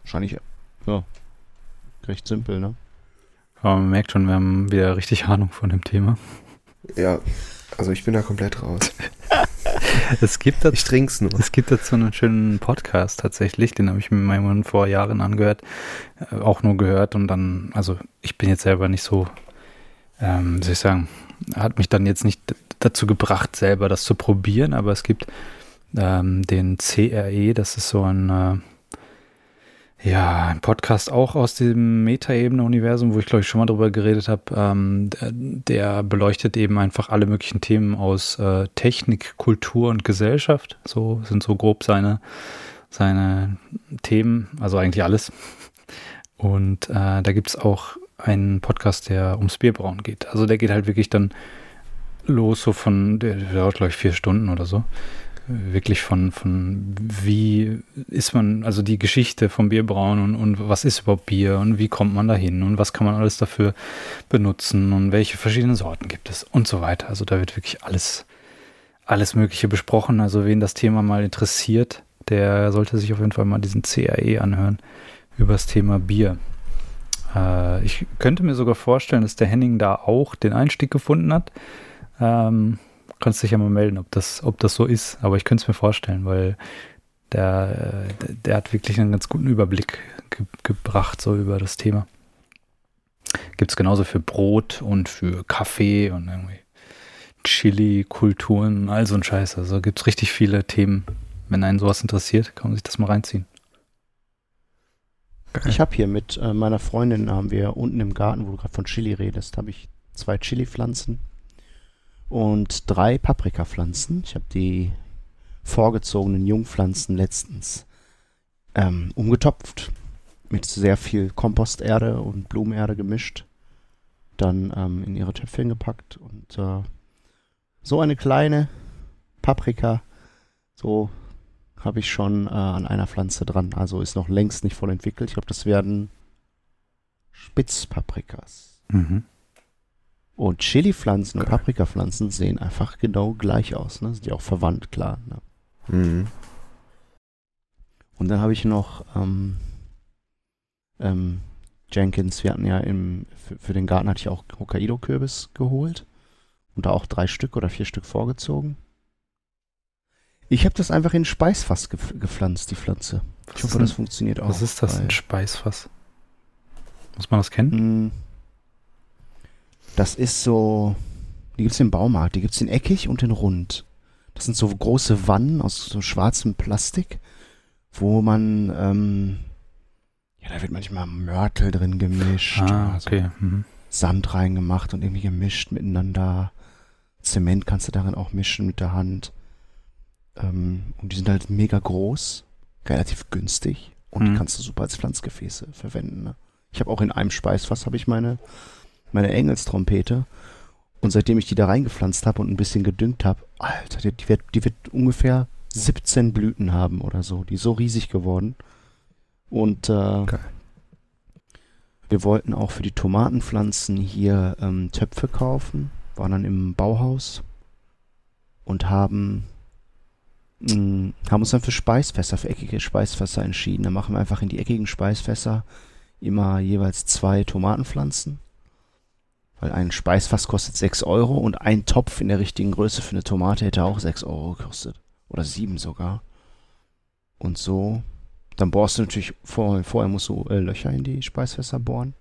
Wahrscheinlich, ja. Recht simpel, ne? Aber man merkt schon, wir haben wieder richtig Ahnung von dem Thema. ja, also ich bin da komplett raus. [LAUGHS] Es gibt dazu, Ich trink's nur. es gibt dazu einen schönen Podcast tatsächlich, den habe ich mir mal vor Jahren angehört, äh, auch nur gehört und dann, also ich bin jetzt selber nicht so, ähm, wie soll ich sagen, hat mich dann jetzt nicht dazu gebracht, selber das zu probieren, aber es gibt ähm, den CRE, das ist so ein, äh, ja, ein Podcast auch aus dem Metaebene-Universum, wo ich glaube ich schon mal drüber geredet habe. Ähm, der, der beleuchtet eben einfach alle möglichen Themen aus äh, Technik, Kultur und Gesellschaft. So sind so grob seine, seine Themen, also eigentlich alles. Und äh, da gibt es auch einen Podcast, der ums Bierbrauen geht. Also der geht halt wirklich dann los, so von, der, der dauert glaube ich vier Stunden oder so. Wirklich von, von wie ist man, also die Geschichte vom Bierbrauen und, und was ist überhaupt Bier und wie kommt man da hin und was kann man alles dafür benutzen und welche verschiedenen Sorten gibt es und so weiter. Also da wird wirklich alles, alles Mögliche besprochen. Also wen das Thema mal interessiert, der sollte sich auf jeden Fall mal diesen CAE anhören über das Thema Bier. Äh, ich könnte mir sogar vorstellen, dass der Henning da auch den Einstieg gefunden hat. Ähm, kannst dich ja mal melden, ob das, ob das so ist. Aber ich könnte es mir vorstellen, weil der, der hat wirklich einen ganz guten Überblick ge gebracht, so über das Thema. Gibt es genauso für Brot und für Kaffee und irgendwie Chili-Kulturen, all so ein Scheiß. Also gibt es richtig viele Themen. Wenn einen sowas interessiert, kann man sich das mal reinziehen. Ich habe hier mit äh, meiner Freundin, haben wir unten im Garten, wo du gerade von Chili redest, habe ich zwei Chili-Pflanzen und drei Paprikapflanzen. Ich habe die vorgezogenen Jungpflanzen letztens ähm, umgetopft, mit sehr viel Komposterde und Blumenerde gemischt, dann ähm, in ihre Töpfchen gepackt und äh, so eine kleine Paprika, so habe ich schon äh, an einer Pflanze dran. Also ist noch längst nicht voll entwickelt. Ich glaube, das werden Spitzpaprikas. Mhm. Und Chili-Pflanzen und Paprikapflanzen sehen einfach genau gleich aus. Ne? Sind ja auch verwandt, klar. Ne? Mhm. Und dann habe ich noch ähm, ähm, Jenkins, wir hatten ja im, für, für den Garten hatte ich auch Hokkaido-Kürbis geholt. Und da auch drei Stück oder vier Stück vorgezogen. Ich habe das einfach in ein Speisfass ge gepflanzt, die Pflanze. Was ich hoffe, das funktioniert auch. Was ist das, ein Speisfass? Muss man das kennen? Das ist so, die gibt es im Baumarkt, die gibt es in eckig und in rund. Das sind so große Wannen aus so schwarzem Plastik, wo man, ähm, ja, da wird manchmal Mörtel drin gemischt. Ah, okay. So mhm. Sand reingemacht und irgendwie gemischt miteinander. Zement kannst du darin auch mischen mit der Hand. Ähm, und die sind halt mega groß, relativ günstig und mhm. die kannst du super als Pflanzgefäße verwenden. Ne? Ich habe auch in einem Speisfass habe ich meine meine Engelstrompete. Und seitdem ich die da reingepflanzt habe und ein bisschen gedüngt habe, Alter, die, die, wird, die wird ungefähr 17 Blüten haben oder so. Die ist so riesig geworden. Und äh, okay. wir wollten auch für die Tomatenpflanzen hier ähm, Töpfe kaufen. Waren dann im Bauhaus und haben, mh, mm, haben uns dann für Speisfässer, für eckige Speisfässer entschieden. Dann machen wir einfach in die eckigen Speisfässer immer jeweils zwei Tomatenpflanzen weil ein Speisfass kostet 6 Euro und ein Topf in der richtigen Größe für eine Tomate hätte auch 6 Euro gekostet. Oder 7 sogar. Und so, dann bohrst du natürlich, vor, vorher musst du äh, Löcher in die Speisfässer bohren.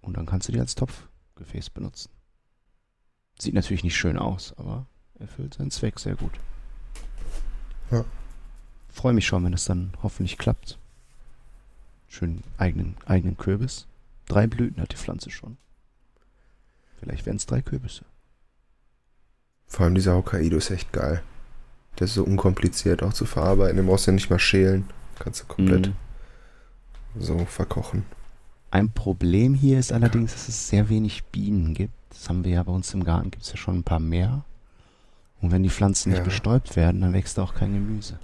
Und dann kannst du die als Topfgefäß benutzen. Sieht natürlich nicht schön aus, aber erfüllt seinen Zweck sehr gut. Ja. Freue mich schon, wenn es dann hoffentlich klappt. Schön eigenen, eigenen Kürbis. Drei Blüten hat die Pflanze schon. Vielleicht wären es drei Kürbisse. Vor allem dieser Hokkaido ist echt geil. Der ist so unkompliziert auch zu verarbeiten. Den brauchst du ja nicht mal schälen. Kannst du komplett mm. so verkochen. Ein Problem hier ist allerdings, dass es sehr wenig Bienen gibt. Das haben wir ja bei uns im Garten, gibt es ja schon ein paar mehr. Und wenn die Pflanzen nicht ja. bestäubt werden, dann wächst auch kein Gemüse.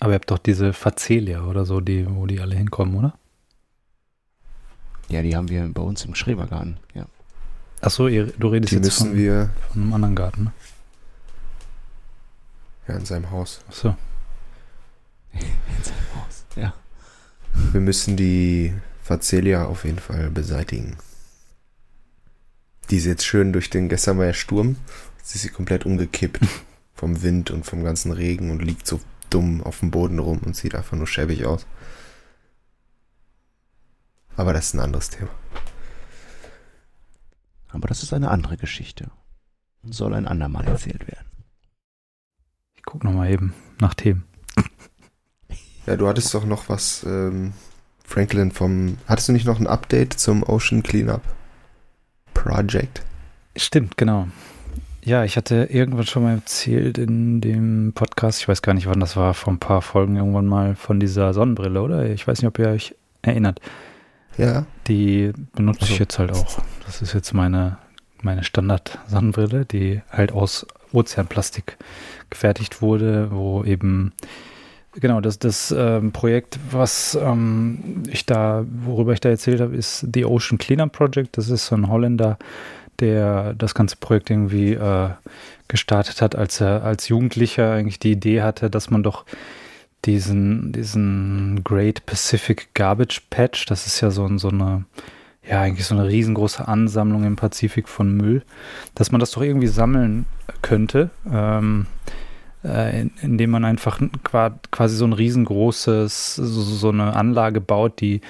Aber ihr habt doch diese Facelia oder so, die, wo die alle hinkommen, oder? Ja, die haben wir bei uns im Schrebergarten, ja. Achso, du redest die jetzt müssen von, wir von einem anderen Garten, ne? Ja, in seinem Haus. Achso. [LAUGHS] in seinem Haus, ja. Wir müssen die Facelia auf jeden Fall beseitigen. Die ist jetzt schön durch den gestern war ja Sturm. Sie ist sie komplett umgekippt [LAUGHS] vom Wind und vom ganzen Regen und liegt so dumm auf dem Boden rum und sieht einfach nur schäbig aus. Aber das ist ein anderes Thema. Aber das ist eine andere Geschichte und soll ein andermal erzählt werden. Ich gucke nochmal eben nach Themen. [LAUGHS] Ja, du hattest doch noch was, ähm, Franklin, vom. Hattest du nicht noch ein Update zum Ocean Cleanup Project? Stimmt, genau. Ja, ich hatte irgendwann schon mal erzählt in dem Podcast, ich weiß gar nicht, wann das war, vor ein paar Folgen irgendwann mal von dieser Sonnenbrille, oder? Ich weiß nicht, ob ihr euch erinnert. Ja. Die benutze also. ich jetzt halt auch. Das ist jetzt meine meine Standard-Sonnenbrille, die halt aus Ozeanplastik gefertigt wurde, wo eben genau das, das ähm, Projekt, was ähm, ich da, worüber ich da erzählt habe, ist The Ocean Cleanup Project. Das ist so ein Holländer, der das ganze Projekt irgendwie äh, gestartet hat, als er als Jugendlicher eigentlich die Idee hatte, dass man doch diesen, diesen Great Pacific Garbage Patch, das ist ja so, so eine ja, eigentlich so eine riesengroße Ansammlung im Pazifik von Müll, dass man das doch irgendwie sammeln könnte, ähm, äh, in, indem man einfach quasi so ein riesengroßes, so, so, eine Anlage baut, die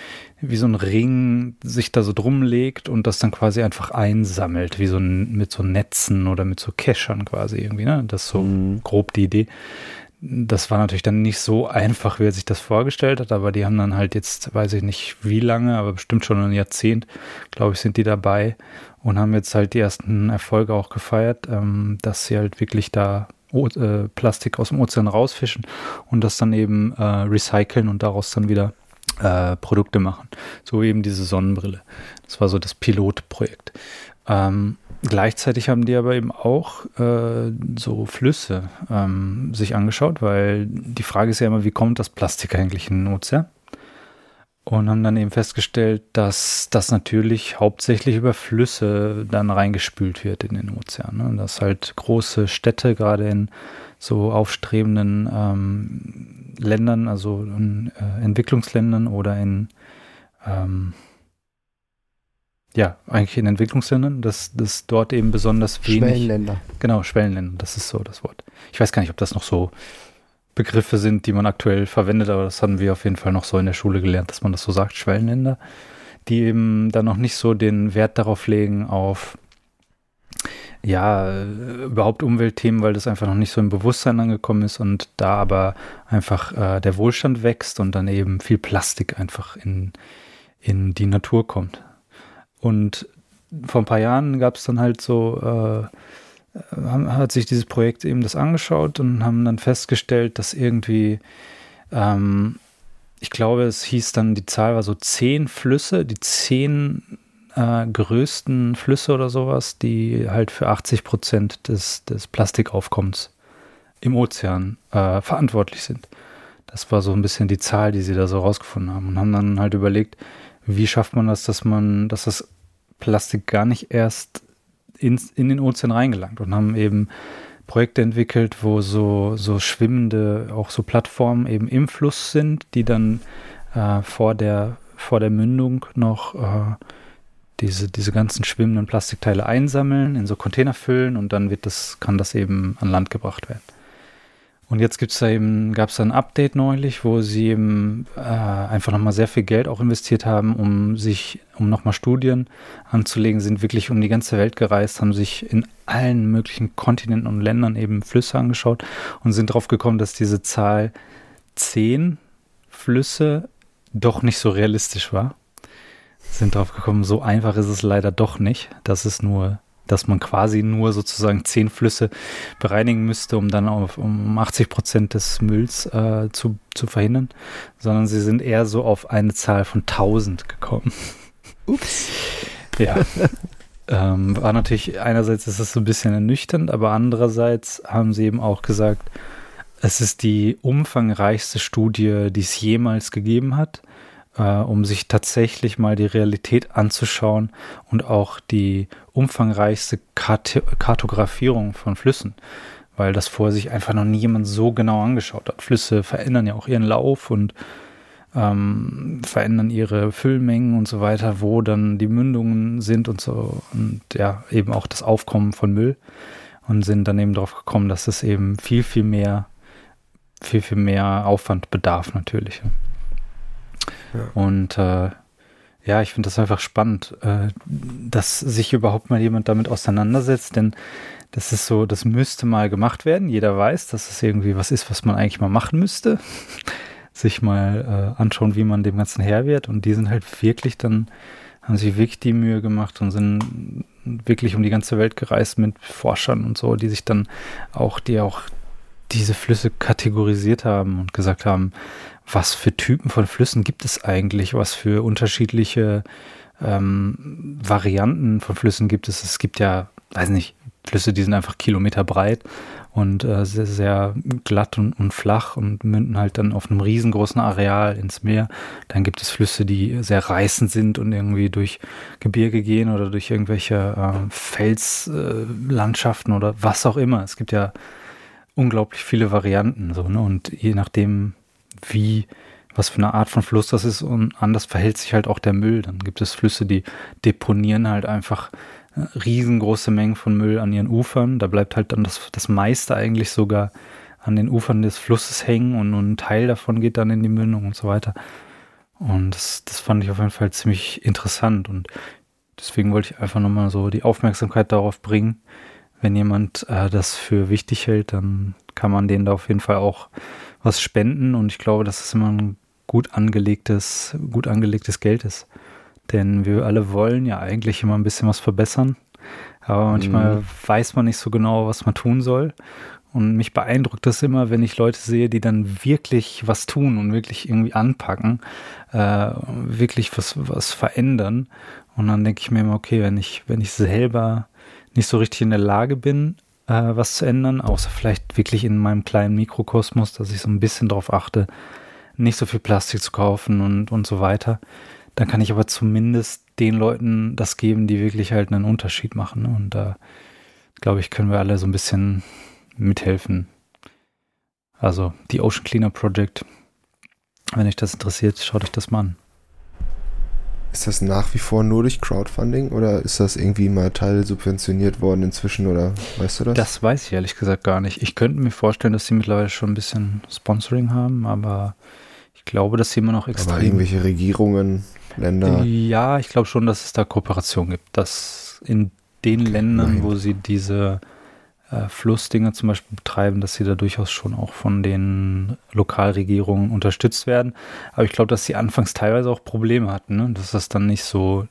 wie so ein Ring sich da so drum legt und das dann quasi einfach einsammelt, wie so ein, mit so Netzen oder mit so Cachern quasi irgendwie, ne? Das ist so mhm. grob die Idee das war natürlich dann nicht so einfach, wie er sich das vorgestellt hat, aber die haben dann halt jetzt, weiß ich nicht wie lange, aber bestimmt schon ein Jahrzehnt, glaube ich, sind die dabei und haben jetzt halt die ersten Erfolge auch gefeiert, ähm, dass sie halt wirklich da o äh, Plastik aus dem Ozean rausfischen und das dann eben äh, recyceln und daraus dann wieder äh, Produkte machen. So eben diese Sonnenbrille. Das war so das Pilotprojekt. Ähm, Gleichzeitig haben die aber eben auch äh, so Flüsse ähm, sich angeschaut, weil die Frage ist ja immer, wie kommt das Plastik eigentlich in den Ozean? Und haben dann eben festgestellt, dass das natürlich hauptsächlich über Flüsse dann reingespült wird in den Ozean. Ne? Und dass halt große Städte, gerade in so aufstrebenden ähm, Ländern, also in äh, Entwicklungsländern oder in ähm, ja, eigentlich in Entwicklungsländern, dass das dort eben besonders wenig. Schwellenländer. Genau, Schwellenländer, das ist so das Wort. Ich weiß gar nicht, ob das noch so Begriffe sind, die man aktuell verwendet, aber das haben wir auf jeden Fall noch so in der Schule gelernt, dass man das so sagt, Schwellenländer, die eben dann noch nicht so den Wert darauf legen, auf ja, überhaupt Umweltthemen, weil das einfach noch nicht so im Bewusstsein angekommen ist und da aber einfach äh, der Wohlstand wächst und dann eben viel Plastik einfach in, in die Natur kommt. Und vor ein paar Jahren gab es dann halt so, äh, hat sich dieses Projekt eben das angeschaut und haben dann festgestellt, dass irgendwie, ähm, ich glaube, es hieß dann, die Zahl war so zehn Flüsse, die zehn äh, größten Flüsse oder sowas, die halt für 80 Prozent des, des Plastikaufkommens im Ozean äh, verantwortlich sind. Das war so ein bisschen die Zahl, die sie da so rausgefunden haben und haben dann halt überlegt, wie schafft man das, dass man, dass das Plastik gar nicht erst ins, in den Ozean reingelangt und haben eben Projekte entwickelt, wo so, so schwimmende, auch so Plattformen eben im Fluss sind, die dann äh, vor, der, vor der Mündung noch äh, diese, diese ganzen schwimmenden Plastikteile einsammeln, in so Container füllen und dann wird das, kann das eben an Land gebracht werden. Und jetzt gibt's da eben, gab es da ein Update neulich, wo sie eben äh, einfach nochmal sehr viel Geld auch investiert haben, um sich, um nochmal Studien anzulegen, sind wirklich um die ganze Welt gereist, haben sich in allen möglichen Kontinenten und Ländern eben Flüsse angeschaut und sind darauf gekommen, dass diese Zahl zehn Flüsse doch nicht so realistisch war. Sind drauf gekommen, so einfach ist es leider doch nicht, dass es nur dass man quasi nur sozusagen zehn Flüsse bereinigen müsste, um dann auf, um 80 Prozent des Mülls äh, zu, zu verhindern, sondern sie sind eher so auf eine Zahl von 1000 gekommen. Ups. [LAUGHS] Ja. ähm, war natürlich, einerseits ist es so ein bisschen ernüchternd, aber andererseits haben sie eben auch gesagt, es ist die umfangreichste Studie, die es jemals gegeben hat äh, um sich tatsächlich mal die Realität anzuschauen und auch die umfangreichste Kart Kartografierung von Flüssen, weil das vorher sich einfach noch nie jemand so genau angeschaut hat. Flüsse verändern ja auch ihren Lauf und ähm, verändern ihre Füllmengen und so weiter, wo dann die Mündungen sind und so und ja, eben auch das Aufkommen von Müll und sind dann eben darauf gekommen, dass es eben viel, viel mehr, viel, viel mehr Aufwand bedarf natürlich. Und äh, ja, ich finde das einfach spannend, äh, dass sich überhaupt mal jemand damit auseinandersetzt, denn das ist so, das müsste mal gemacht werden. Jeder weiß, dass es irgendwie was ist, was man eigentlich mal machen müsste. [LAUGHS] sich mal äh, anschauen, wie man dem Ganzen Herr wird. Und die sind halt wirklich dann, haben sich wirklich die Mühe gemacht und sind wirklich um die ganze Welt gereist mit Forschern und so, die sich dann auch, die auch diese Flüsse kategorisiert haben und gesagt haben, was für Typen von Flüssen gibt es eigentlich, was für unterschiedliche ähm, Varianten von Flüssen gibt es. Es gibt ja, weiß nicht, Flüsse, die sind einfach Kilometer breit und äh, sehr, sehr glatt und, und, flach und münden halt dann auf einem riesengroßen Areal ins Meer. Dann gibt es Flüsse, die sehr reißend sind und irgendwie durch Gebirge gehen oder durch irgendwelche äh, Felslandschaften äh, oder was auch immer. Es gibt ja unglaublich viele Varianten so, ne? Und je nachdem, wie was für eine Art von Fluss das ist und anders verhält sich halt auch der Müll. Dann gibt es Flüsse, die deponieren halt einfach riesengroße Mengen von Müll an ihren Ufern. Da bleibt halt dann das, das meiste eigentlich sogar an den Ufern des Flusses hängen und nur ein Teil davon geht dann in die Mündung und so weiter. Und das, das fand ich auf jeden Fall ziemlich interessant und deswegen wollte ich einfach nochmal so die Aufmerksamkeit darauf bringen. Wenn jemand äh, das für wichtig hält, dann kann man denen da auf jeden Fall auch was spenden und ich glaube, dass es immer ein gut angelegtes, gut angelegtes Geld ist. Denn wir alle wollen ja eigentlich immer ein bisschen was verbessern. Aber manchmal mhm. weiß man nicht so genau, was man tun soll. Und mich beeindruckt das immer, wenn ich Leute sehe, die dann wirklich was tun und wirklich irgendwie anpacken, äh, wirklich was, was verändern. Und dann denke ich mir immer, okay, wenn ich, wenn ich selber nicht so richtig in der Lage bin, äh, was zu ändern, außer vielleicht wirklich in meinem kleinen Mikrokosmos, dass ich so ein bisschen darauf achte, nicht so viel Plastik zu kaufen und, und so weiter, dann kann ich aber zumindest den Leuten das geben, die wirklich halt einen Unterschied machen. Und da, glaube ich, können wir alle so ein bisschen mithelfen. Also die Ocean Cleaner Project. Wenn euch das interessiert, schaut euch das mal an. Ist das nach wie vor nur durch Crowdfunding oder ist das irgendwie mal teilsubventioniert worden inzwischen oder weißt du das? Das weiß ich ehrlich gesagt gar nicht. Ich könnte mir vorstellen, dass sie mittlerweile schon ein bisschen Sponsoring haben, aber ich glaube, dass sie immer noch extrem. Aber irgendwelche Regierungen Länder? Ja, ich glaube schon, dass es da Kooperation gibt. Dass in den Ländern, Nein. wo sie diese äh, Flussdinge zum Beispiel betreiben, dass sie da durchaus schon auch von den Lokalregierungen unterstützt werden. Aber ich glaube, dass sie anfangs teilweise auch Probleme hatten, ne? dass das dann nicht so,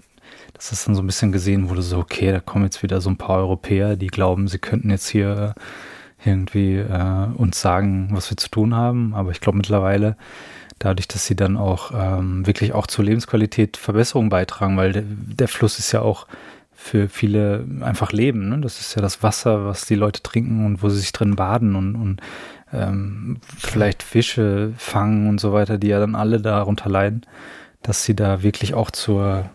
dass das dann so ein bisschen gesehen wurde, so okay, da kommen jetzt wieder so ein paar Europäer, die glauben, sie könnten jetzt hier irgendwie äh, uns sagen, was wir zu tun haben. Aber ich glaube mittlerweile dadurch, dass sie dann auch ähm, wirklich auch zur Lebensqualität Verbesserung beitragen, weil der, der, Fluss ist ja auch für viele einfach Leben. Ne? Das ist ja das Wasser, was die Leute trinken und wo sie sich drin baden und, und ähm, vielleicht Fische fangen und so weiter, die ja dann alle darunter leiden, dass sie da wirklich auch zur,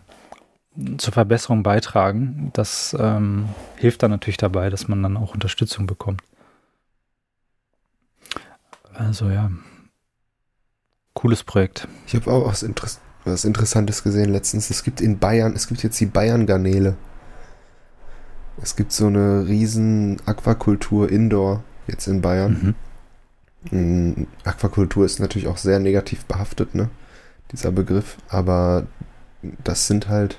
zur Verbesserung beitragen. Das ähm, hilft dann natürlich dabei, dass man dann auch Unterstützung bekommt. Also ja, Cooles Projekt. Ich habe auch was, Inter was, Interessantes gesehen letztens. Es gibt in Bayern, es gibt jetzt die Bayern-Garnele. Es gibt so eine riesen Aquakultur Indoor jetzt in Bayern. Mhm. Mm, Aquakultur ist natürlich auch sehr negativ behaftet, ne? Dieser Begriff. Aber das sind halt.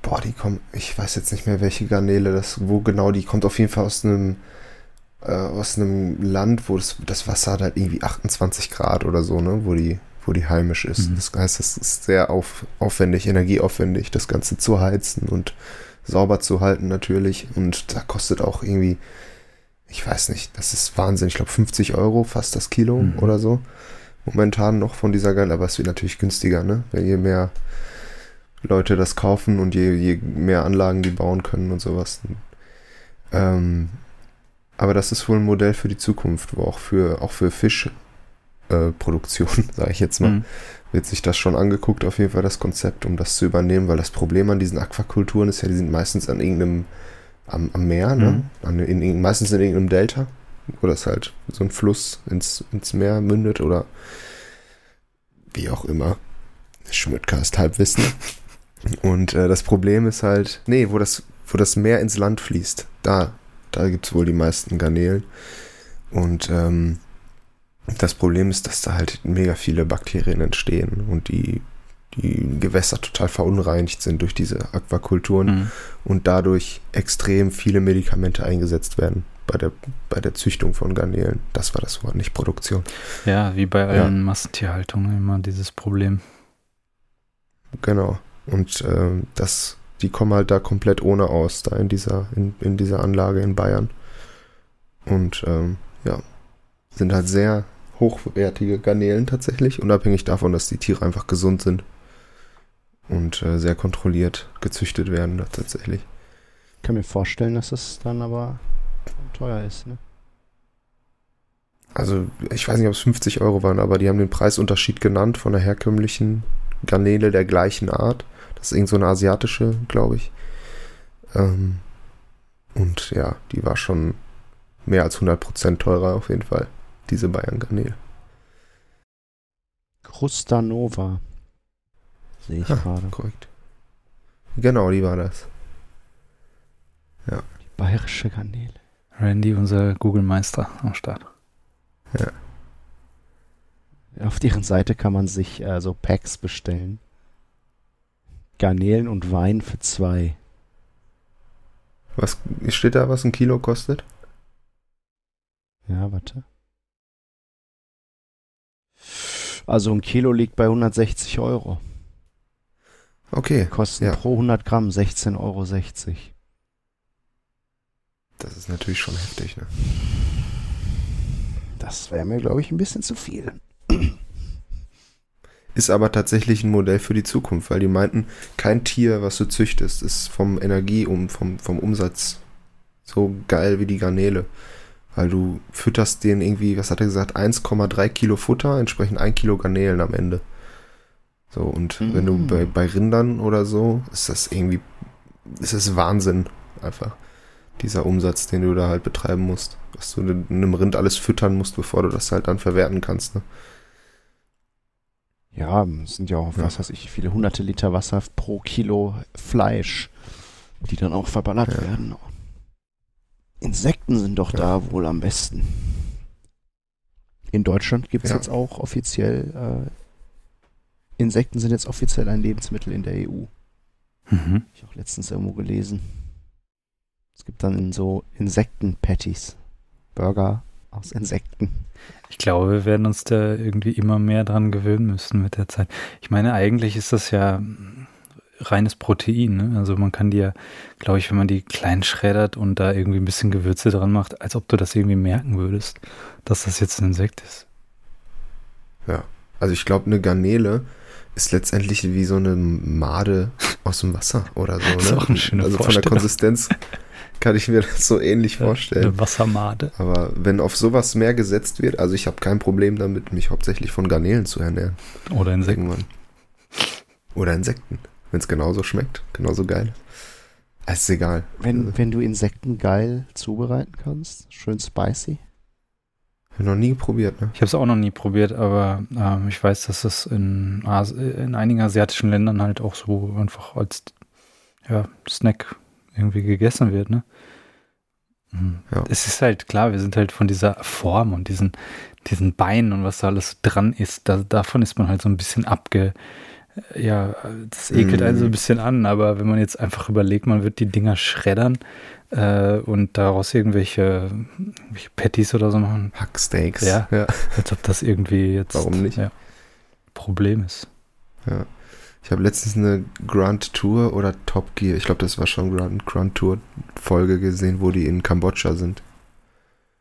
Boah, die kommen. Ich weiß jetzt nicht mehr, welche Garnele das, wo genau die kommt. Auf jeden Fall aus einem äh, aus einem Land, wo das, das Wasser hat halt irgendwie 28 Grad oder so, ne, wo die, wo die heimisch ist. Mhm. Das heißt, es ist sehr auf, aufwendig, energieaufwendig, das Ganze zu heizen und sauber zu halten natürlich. Und da kostet auch irgendwie, ich weiß nicht, das ist Wahnsinn, ich glaube 50 Euro fast das Kilo mhm. oder so. Momentan noch von dieser Geil, aber es wird natürlich günstiger, ne? Wenn je mehr Leute das kaufen und je, je mehr Anlagen die bauen können und sowas. Ähm, aber das ist wohl ein Modell für die Zukunft, wo auch für, auch für Fischproduktion, äh, [LAUGHS] sage ich jetzt mal, mhm. wird sich das schon angeguckt, auf jeden Fall das Konzept, um das zu übernehmen, weil das Problem an diesen Aquakulturen ist ja, die sind meistens an irgendeinem, am, am Meer, ne? Mhm. An, in, in, meistens in irgendeinem Delta, wo das halt so ein Fluss ins, ins Meer mündet oder wie auch immer. Schmidtcast Halbwissen. [LAUGHS] Und äh, das Problem ist halt, nee, wo das, wo das Meer ins Land fließt, da da gibt es wohl die meisten Garnelen. Und ähm, das Problem ist, dass da halt mega viele Bakterien entstehen und die, die Gewässer total verunreinigt sind durch diese Aquakulturen mhm. und dadurch extrem viele Medikamente eingesetzt werden bei der, bei der Züchtung von Garnelen. Das war das Wort, nicht Produktion. Ja, wie bei allen ja. Massentierhaltungen immer dieses Problem. Genau. Und äh, das die kommen halt da komplett ohne aus, da in dieser, in, in dieser Anlage in Bayern. Und ähm, ja, sind halt sehr hochwertige Garnelen tatsächlich, unabhängig davon, dass die Tiere einfach gesund sind. und äh, sehr kontrolliert gezüchtet werden tatsächlich. Ich kann mir vorstellen, dass es dann aber teuer ist, ne? Also ich weiß nicht, ob es 50 Euro waren, aber die haben den Preisunterschied genannt von der herkömmlichen Garnele der gleichen Art. Das ist irgend so eine asiatische, glaube ich. Ähm, und ja, die war schon mehr als 100% teurer auf jeden Fall, diese Bayern-Garnele. Krustanova. Sehe ich Ah, gerade. Korrekt. Genau, die war das. Die bayerische Garnele. Randy, unser Google-Meister am Start. Auf deren Seite kann man sich äh, so Packs bestellen. Garnelen und Wein für zwei. Was steht da, was ein Kilo kostet? Ja, warte. Also ein Kilo liegt bei 160 Euro. Okay, Kosten Ja. pro 100 Gramm 16,60 Euro. das ist natürlich schon heftig, ne? Das wäre mir, glaube ich, ein bisschen zu viel. Ist aber tatsächlich ein Modell für die Zukunft, weil die meinten, kein Tier, was du züchtest, ist vom Energie um, vom, vom Umsatz so geil wie die Garnele. Weil du fütterst denen irgendwie, was hat er gesagt, 1,3 Kilo Futter, entsprechend 1 Kilo Garnelen am Ende. So, und wenn du Mm. bei, bei Rindern oder so, ist das irgendwie, ist das Wahnsinn, einfach. Dieser Umsatz, den du da halt betreiben musst. Was du einem Rind alles füttern musst, bevor du das halt dann verwerten kannst, ne? Ja, es sind ja auch, Ja. was weiß ich, viele hunderte Liter Wasser pro Kilo Fleisch, die dann auch verballert Ja. werden. Insekten sind doch Ja. da wohl am besten. In Deutschland gibt es Ja. jetzt auch offiziell, äh, Insekten sind jetzt offiziell ein Lebensmittel in der EU. Mhm. Ich auch letztens irgendwo gelesen. Es gibt dann so Insekten-Patties. Burger aus Insekten. Ich glaube, wir werden uns da irgendwie immer mehr dran gewöhnen müssen mit der Zeit. Ich meine, eigentlich ist das ja reines Protein. Ne? Also man kann die ja, glaube ich, wenn man die klein schreddert und da irgendwie ein bisschen Gewürze dran macht, als ob du das irgendwie merken würdest, dass das jetzt ein Insekt ist. Also ich glaube, eine Garnele ist letztendlich wie so eine Made aus dem Wasser oder so. Ne? [LAUGHS] Das ist auch eine schöne also von der. Konsistenz kann ich mir das so ähnlich vorstellen. Eine Wassermade. Aber wenn auf sowas mehr gesetzt wird, also ich habe kein Problem damit, mich hauptsächlich von Garnelen zu ernähren. Oder Insekten. Irgendwann. Oder Insekten. Wenn es genauso schmeckt, genauso geil. Es ist egal. Wenn, Also, wenn du Insekten geil zubereiten kannst, schön spicy. hab ich noch nie probiert, ne? Ich habe es auch noch nie probiert, aber ähm, ich weiß, dass es in, Asi in einigen asiatischen Ländern halt auch so einfach als ja, Snack irgendwie gegessen wird, ne? Mhm. Ja. Es ist halt klar, wir sind halt von dieser Form und diesen, diesen Beinen und was da alles dran ist, da, davon ist man halt so ein bisschen abge. Ja, das ekelt einen so ein Mhm. bisschen an, aber wenn man jetzt einfach überlegt, man wird die Dinger schreddern äh, und daraus irgendwelche, irgendwelche Patties oder so machen, Hacksteaks. Ja. ja. als ob das irgendwie jetzt Warum nicht? Ja, Problem ist. Ja. Ich habe letztens eine Grand Tour oder Top Gear, ich glaube, das war schon Grand, Grand Tour Folge gesehen, wo die in Kambodscha sind.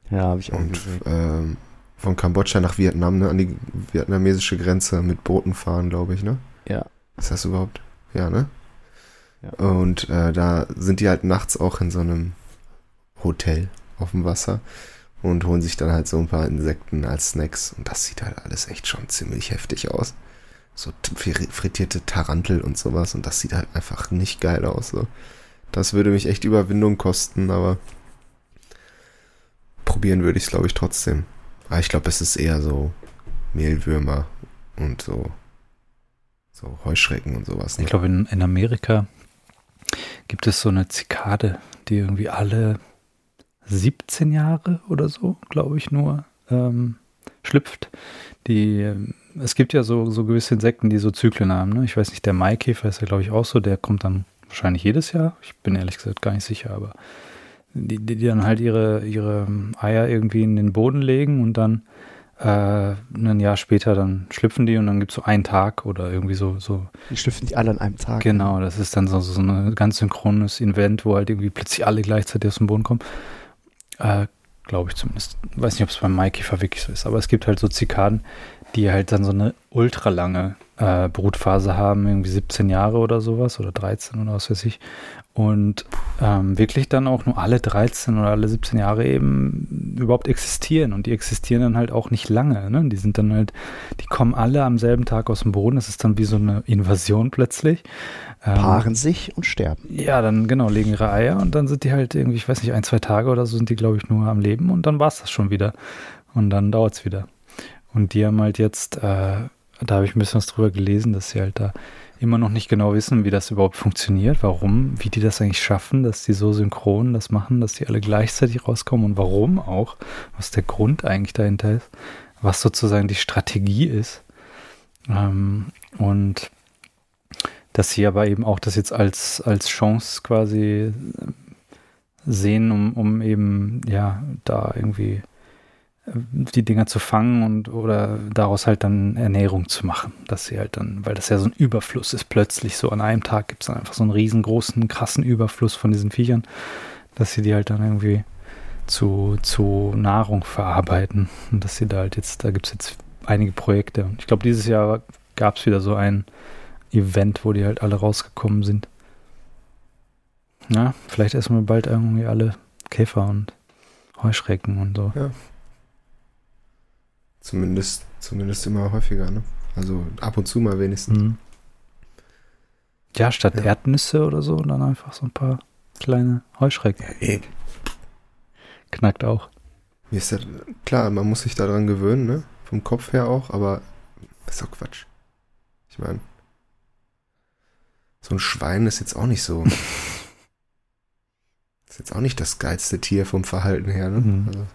Ja, habe ich auch Und gesehen. ähm, von Kambodscha nach Vietnam, ne, an die vietnamesische Grenze mit Booten fahren, glaube ich, ne? Ja. Ist das überhaupt? Ja, ne? Ja. Und äh, da sind die halt nachts auch in so einem Hotel auf dem Wasser und holen sich dann halt so ein paar Insekten als Snacks. Und das sieht halt alles echt schon ziemlich heftig aus. So frittierte Tarantel und sowas. Und das sieht halt einfach nicht geil aus. So. Das würde mich echt Überwindung kosten, aber probieren würde ich es, glaube ich, trotzdem. Aber ich glaube, es ist eher so Mehlwürmer und so, so Heuschrecken und sowas. Ne? Ich glaube, in, in Amerika gibt es so eine Zikade, die irgendwie alle 17 Jahre oder so, glaube ich, nur ähm, schlüpft. Die, ähm, es gibt ja so, so gewisse Insekten, die so Zyklen haben. Ne? Ich weiß nicht, der Maikäfer ist ja, glaube ich, auch so. Der kommt dann wahrscheinlich jedes Jahr. Ich bin ehrlich gesagt gar nicht sicher, aber die, die, die dann halt ihre, ihre Eier irgendwie in den Boden legen und dann äh, ein Jahr später dann schlüpfen die und dann gibt es so einen Tag oder irgendwie so, so Die schlüpfen die alle an einem Tag. Genau, das ist dann so, so ein ganz synchrones Event, wo halt irgendwie plötzlich alle gleichzeitig aus dem Boden kommen. Äh, Glaube ich zumindest. Weiß nicht, ob es beim Maikäfer wirklich so ist, aber es gibt halt so Zikaden, die halt dann so eine ultralange äh, Brutphase haben, irgendwie 17 Jahre oder sowas oder 13 oder was weiß ich. Und ähm, wirklich dann auch nur alle 13 oder alle 17 Jahre eben überhaupt existieren. Und die existieren dann halt auch nicht lange. Ne? Die sind dann halt, die kommen alle am selben Tag aus dem Boden. Das ist dann wie so eine Invasion plötzlich. Ähm, Paaren sich und sterben. Ja, dann genau, legen ihre Eier und dann sind die halt irgendwie, ich weiß nicht, ein, zwei Tage oder so sind die, glaube ich, nur am Leben und dann war es das schon wieder. Und dann dauert es wieder. Und die haben halt jetzt, äh, da habe ich ein bisschen was drüber gelesen, dass sie halt da immer noch nicht genau wissen, wie das überhaupt funktioniert, warum, wie die das eigentlich schaffen, dass die so synchron das machen, dass die alle gleichzeitig rauskommen und warum auch, was der Grund eigentlich dahinter ist, was sozusagen die Strategie ist. Ähm, und dass sie aber eben auch das jetzt als, als Chance quasi sehen, um, um eben, ja, da irgendwie die Dinger zu fangen und oder daraus halt dann Ernährung zu machen. Dass sie halt dann, weil das ja so ein Überfluss ist, plötzlich so an einem Tag gibt es dann einfach so einen riesengroßen, krassen Überfluss von diesen Viechern, dass sie die halt dann irgendwie zu, zu Nahrung verarbeiten. Und dass sie da halt jetzt, da gibt es jetzt einige Projekte. Ich glaube, dieses Jahr gab es wieder so ein Event, wo die halt alle rausgekommen sind. Ja, vielleicht essen wir bald irgendwie alle Käfer und Heuschrecken und so. Ja, Zumindest, zumindest immer häufiger, ne? Also ab und zu mal wenigstens. Mhm. Ja, statt ja. Erdnüsse oder so, dann einfach so ein paar kleine Heuschrecken. Ja, eh. Knackt auch. Mir ist ja klar, man muss sich daran gewöhnen, ne? Vom Kopf her auch, aber ist doch Quatsch. Ich meine, so ein Schwein ist jetzt auch nicht so. [LAUGHS] ist jetzt auch nicht das geilste Tier vom Verhalten her, ne? Mhm. Also,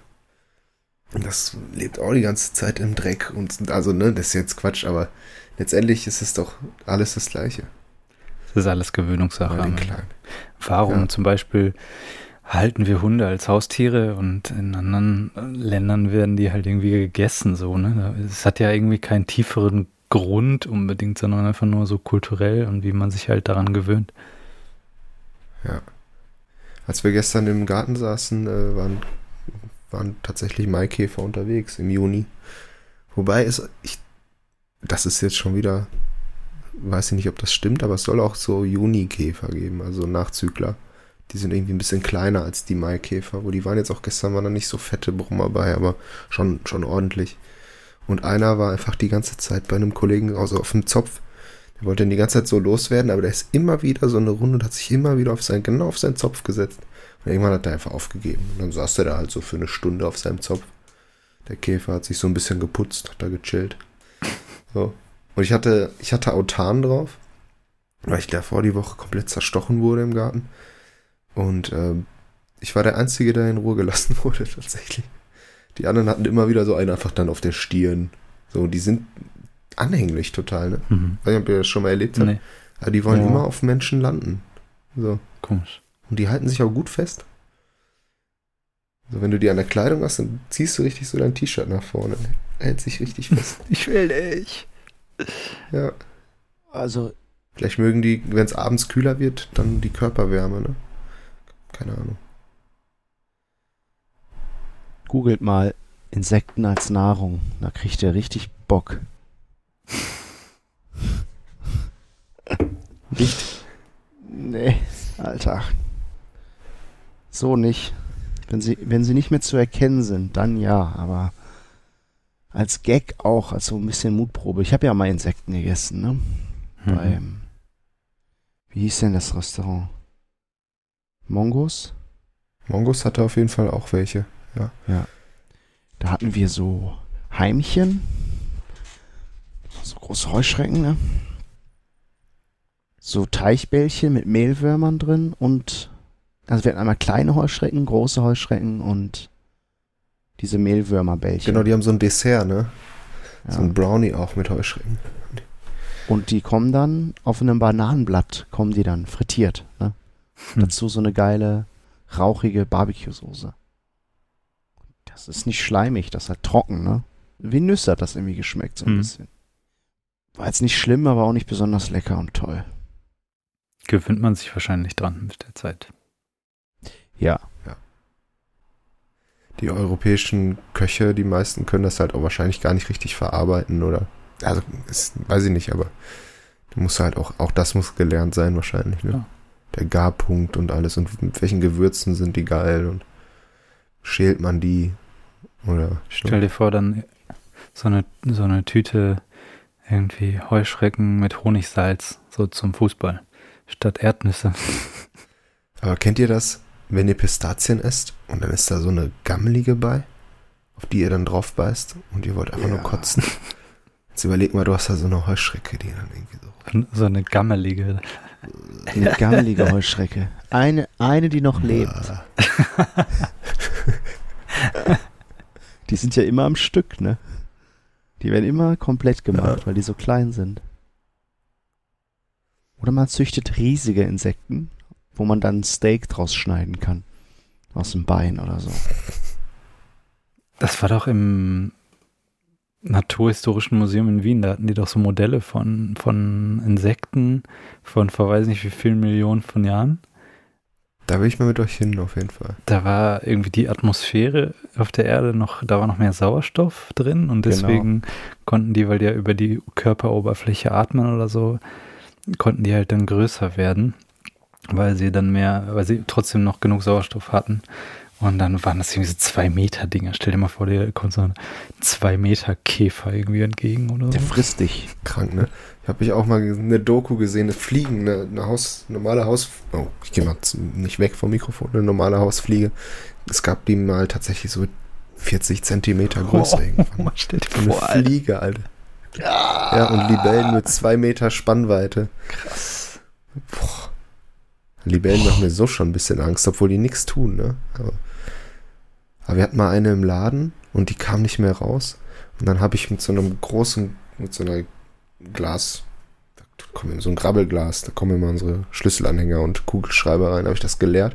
das lebt auch die ganze Zeit im Dreck und also, ne, das ist jetzt Quatsch, aber letztendlich ist es doch alles das Gleiche. Das ist alles Gewöhnungssache. Ne? Warum ja. zum Beispiel halten wir Hunde als Haustiere und in anderen Ländern werden die halt irgendwie gegessen, so, ne? Es hat ja irgendwie keinen tieferen Grund unbedingt, sondern einfach nur so kulturell und wie man sich halt daran gewöhnt. Ja. Als wir gestern im Garten saßen, äh, waren waren tatsächlich Maikäfer unterwegs im Juni. Wobei es, ich, das ist jetzt schon wieder, weiß ich nicht, ob das stimmt, aber es soll auch so Junikäfer geben, also Nachzügler. Die sind irgendwie ein bisschen kleiner als die Maikäfer, wo die waren jetzt auch gestern, waren da nicht so fette Brummer bei, aber schon, schon ordentlich. Und einer war einfach die ganze Zeit bei einem Kollegen also auf dem Zopf. Der wollte dann die ganze Zeit so loswerden, aber der ist immer wieder so eine Runde und hat sich immer wieder auf sein, genau auf seinen Zopf gesetzt. Irgendwann hat er einfach aufgegeben. Und dann saß er da halt so für eine Stunde auf seinem Zopf. Der Käfer hat sich so ein bisschen geputzt, hat da gechillt. So. Und ich hatte, ich hatte Autan drauf, weil ich davor die Woche komplett zerstochen wurde im Garten. Und äh, ich war der Einzige, der in Ruhe gelassen [LAUGHS] wurde, tatsächlich. Die anderen hatten immer wieder so einen einfach dann auf der Stirn. So, die sind anhänglich total, ne? Mhm. Ich weiß nicht, ob ihr das schon mal erlebt habt. Nee. Aber die wollen ja. immer auf Menschen landen. So. Komisch. Und die halten sich auch gut fest. Also wenn du die an der Kleidung hast, dann ziehst du richtig so dein T-Shirt nach vorne. Hält sich richtig fest. [LAUGHS] ich will nicht. Ja. Also. Vielleicht mögen die, wenn es abends kühler wird, dann die Körperwärme, ne? Keine Ahnung. Googelt mal Insekten als Nahrung. Da kriegt ihr richtig Bock. Nicht? Nee, Alter. So nicht. Wenn sie, wenn sie nicht mehr zu erkennen sind, dann ja, aber als Gag auch, als so ein bisschen Mutprobe. Ich habe ja mal Insekten gegessen, ne? Mhm. Beim, wie hieß denn das Restaurant? Mongos? Mongos hatte auf jeden Fall auch welche, ja. Ja. Da hatten wir so Heimchen, so große Heuschrecken, ne? So Teichbällchen mit Mehlwürmern drin und also wir hatten einmal kleine Heuschrecken, große Heuschrecken und diese Mehlwürmerbällchen. Genau, die haben so ein Dessert, ne? Ja. So ein Brownie auch mit Heuschrecken. Und die kommen dann auf einem Bananenblatt, kommen die dann frittiert. Ne? Hm. Dazu so eine geile, rauchige Barbecue-Soße. Das ist nicht schleimig, das ist halt trocken, ne? Wie Nüsse hat das irgendwie geschmeckt, so ein hm. bisschen. War jetzt nicht schlimm, aber auch nicht besonders lecker und toll. Gewöhnt man sich wahrscheinlich dran mit der Zeit. Ja. ja. die europäischen Köche, die meisten können das halt auch wahrscheinlich gar nicht richtig verarbeiten oder, also, das weiß ich nicht, aber du musst halt auch, auch das muss gelernt sein wahrscheinlich, ne? Ja. Der Garpunkt und alles und mit welchen Gewürzen sind die geil und schält man die oder Stell dir vor, dann so eine, so eine Tüte irgendwie Heuschrecken mit Honigsalz, so zum Fußball, statt Erdnüsse. Aber kennt ihr das, wenn ihr Pistazien esst und dann ist da so eine gammelige bei, auf die ihr dann drauf beißt und ihr wollt einfach nur Ja. kotzen? Jetzt überleg mal, du hast da so eine Heuschrecke, die dann irgendwie so. So eine gammelige. Eine gammelige Heuschrecke. Eine, eine, die noch lebt. [LAUGHS] Die sind ja immer am Stück, ne? Die werden immer komplett gemacht, weil die so klein sind. Oder man züchtet riesige Insekten, wo man dann ein Steak draus schneiden kann. Aus dem Bein oder so. Das war doch im Naturhistorischen Museum in Wien. Da hatten die doch so Modelle von, von Insekten von vor weiß nicht wie vielen Millionen von Jahren. Da will ich mal mit euch hin, auf jeden Fall. Da war irgendwie die Atmosphäre auf der Erde noch, da war noch mehr Sauerstoff drin und Genau. deswegen konnten die, weil die ja über die Körperoberfläche atmen oder so, konnten die halt dann größer werden, weil sie dann mehr, weil sie trotzdem noch genug Sauerstoff hatten. Und dann waren das irgendwie so zwei Meter Dinger. Stell dir mal vor, dir kommt so ein zwei Meter Käfer irgendwie entgegen oder Der so. frisst dich. Krank, ne? Ich habe mich auch mal eine Doku gesehen, eine Fliegen, eine, eine Haus, normale Haus, oh, ich gehe mal nicht weg vom Mikrofon, eine normale Hausfliege. Es gab die mal tatsächlich so 40 Zentimeter größer irgendwann. Oh, stell dir Eine vor, Alter. Fliege, Alter. Ja, und Libellen mit zwei Meter Spannweite. Krass. Boah. Libellen machen mir so schon ein bisschen Angst, obwohl die nichts tun, ne? Aber, aber wir hatten mal eine im Laden und die kam nicht mehr raus. Und dann habe ich mit so einem großen, mit so einer Glas, da kommen so ein Grabbelglas, da kommen immer unsere Schlüsselanhänger und Kugelschreiber rein, habe ich das geleert.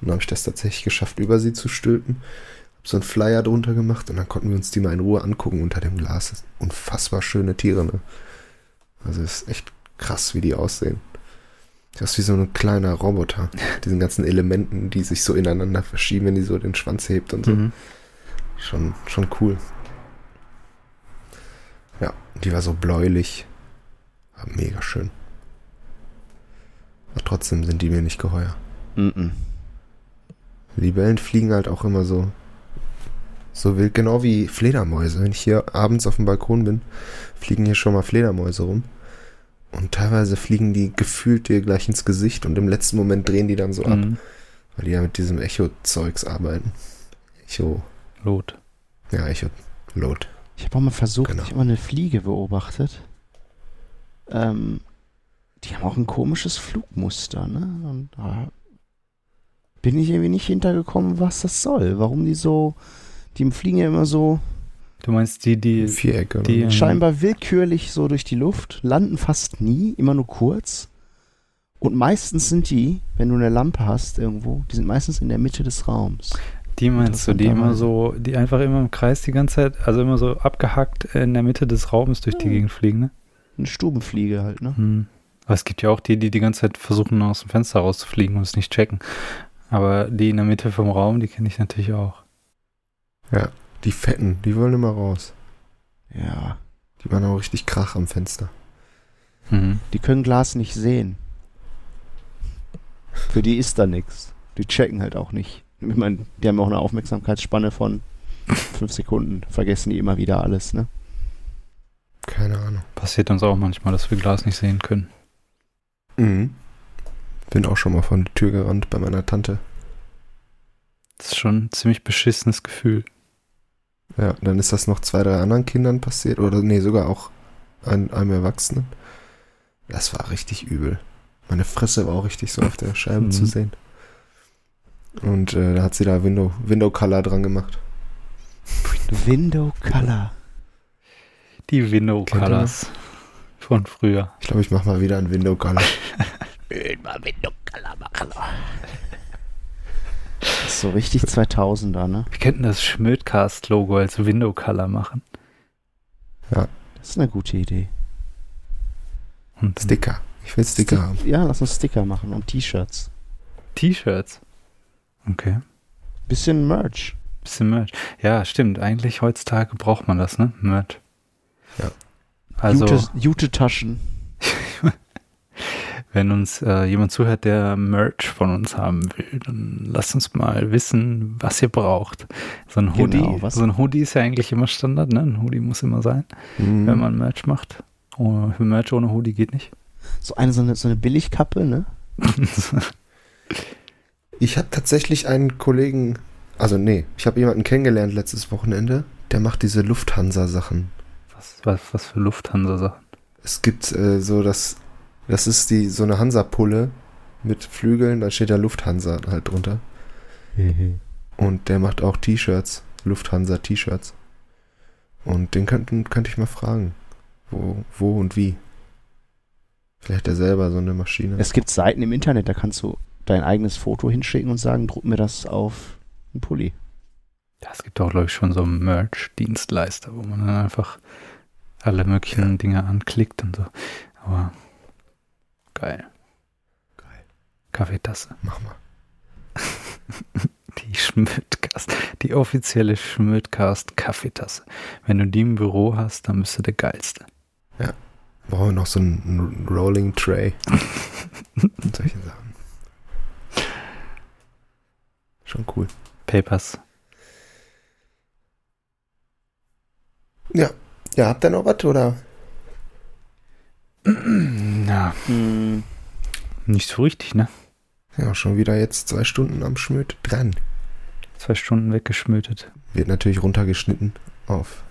Und dann habe ich das tatsächlich geschafft, über sie zu stülpen. Hab so einen Flyer drunter gemacht und dann konnten wir uns die mal in Ruhe angucken unter dem Glas. Unfassbar schöne Tiere, ne? Also es ist echt krass, wie die aussehen. Das ist wie so ein kleiner Roboter. [LAUGHS] Diesen ganzen Elementen, die sich so ineinander verschieben, wenn die so den Schwanz hebt und so. Mhm. Schon, schon cool. Ja, die war so bläulich. War mega schön. Aber trotzdem sind die mir nicht geheuer. Mhm. Libellen fliegen halt auch immer so, so wild, genau wie Fledermäuse. Wenn ich hier abends auf dem Balkon bin, fliegen hier schon mal Fledermäuse rum. Und teilweise fliegen die gefühlt dir gleich ins Gesicht und im letzten Moment drehen die dann so ab, Mhm. weil die ja mit diesem Echo-Zeugs arbeiten. Echo, Lot. ja, Echo-Load. Ich habe auch mal versucht, Genau. ich habe mal eine Fliege beobachtet. Ähm, die haben auch ein komisches Flugmuster, ne? Und da bin ich irgendwie nicht hintergekommen, was das soll. Warum die so, die fliegen ja immer so Du meinst die, die, Viereck, oder? die- Mhm. scheinbar willkürlich so durch die Luft, landen fast nie, immer nur kurz. Und meistens sind die, wenn du eine Lampe hast irgendwo, die sind meistens in der Mitte des Raums. Die meinst du, die immer so, die einfach immer im Kreis die ganze Zeit, also immer so abgehackt in der Mitte des Raumes durch die Ja. Gegend fliegen, ne? Eine Stubenfliege halt, ne? Hm. Aber es gibt ja auch die, die die ganze Zeit versuchen, aus dem Fenster rauszufliegen und es nicht checken. Aber die in der Mitte vom Raum, die kenne ich natürlich auch. Die Fetten, die wollen immer raus. Ja. Die machen auch richtig Krach am Fenster. Mhm. Die können Glas nicht sehen. Für die ist da nichts. Die checken halt auch nicht. Ich meine, die haben auch eine Aufmerksamkeitsspanne von fünf Sekunden. Vergessen die immer wieder alles, ne? Keine Ahnung. Passiert uns auch manchmal, dass wir Glas nicht sehen können. Mhm. Bin auch schon mal von der Tür gerannt bei meiner Tante. Das ist schon ein ziemlich beschissenes Gefühl. Ja, dann ist das noch zwei, drei anderen Kindern passiert. Oder nee, sogar auch ein, einem Erwachsenen. Das war richtig übel. Meine Fresse war auch richtig so auf der Scheibe Mhm. zu sehen. Und äh, da hat sie da Window, Window Color dran gemacht. Window Color. Die Window Colors von früher. Ich glaube, ich mache mal wieder ein Window Color. [LAUGHS] Immer Window Color machen. Das ist so richtig 2000er, ne? Wir könnten das Schmödcast-Logo als Window Color machen. Das ist eine gute Idee. Und Sticker. Ich will Sticker haben. Ja, lass uns Sticker machen und T-Shirts. T-Shirts. Okay. Bisschen Merch. Bisschen Merch. Ja, stimmt. Eigentlich heutzutage braucht man das, ne? Merch. Ja. Also, Jute, Jute-Taschen. Wenn uns äh, jemand zuhört, der Merch von uns haben will, dann lasst uns mal wissen, was ihr braucht. So ein Hoodie, Genau, was- so ein Hoodie ist ja eigentlich immer Standard, ne? Ein Hoodie muss immer sein, Mhm. wenn man Merch macht. Oh, Merch ohne Hoodie geht nicht. So eine, so eine, so eine Billigkappe, ne? [LAUGHS] Ich habe tatsächlich einen Kollegen, also nee, ich habe jemanden kennengelernt letztes Wochenende, der macht diese Lufthansa-Sachen. was, was, was für Lufthansa-Sachen. Es gibt äh, so das, das ist die so eine Hansa-Pulle mit Flügeln, da steht da Lufthansa halt drunter. Und der macht auch T-Shirts, Lufthansa-T-Shirts. Und den könnten, könnte ich mal fragen, wo, wo und wie. Vielleicht er selber so eine Maschine. Es gibt Seiten im Internet, da kannst du dein eigenes Foto hinschicken und sagen, druck mir das auf einen Pulli. Ja, es gibt auch, glaube ich, schon so einen Merch-Dienstleister, wo man dann einfach alle möglichen Dinge anklickt und so. Aber geil. Geil. Kaffeetasse. Mach mal. [LAUGHS] Die Schmidtcast, die offizielle Schmidtcast Kaffeetasse. Wenn du die im Büro hast, dann bist du der Geilste. Brauchen wir noch so einen Rolling Tray. [LAUGHS] und solche Sachen. Schon cool. Papers. Ja. Ja, habt ihr noch was oder? Ja, Hm, nicht so richtig, ne? Ja, schon wieder jetzt zwei Stunden am Schmöd dran. Zwei Stunden weggeschmötet. Wird natürlich runtergeschnitten auf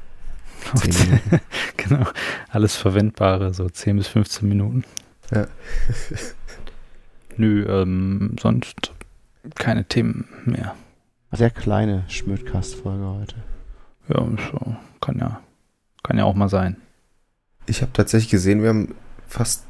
10 Minuten. [LAUGHS] genau. Alles Verwendbare, so 10 bis 15 Minuten. Ja. [LAUGHS] Nö, ähm, sonst keine Themen mehr. sehr kleine Schmödcast-Folge heute. Ja, so, kann ja, kann ja auch mal sein. Ich habe tatsächlich gesehen, wir haben fast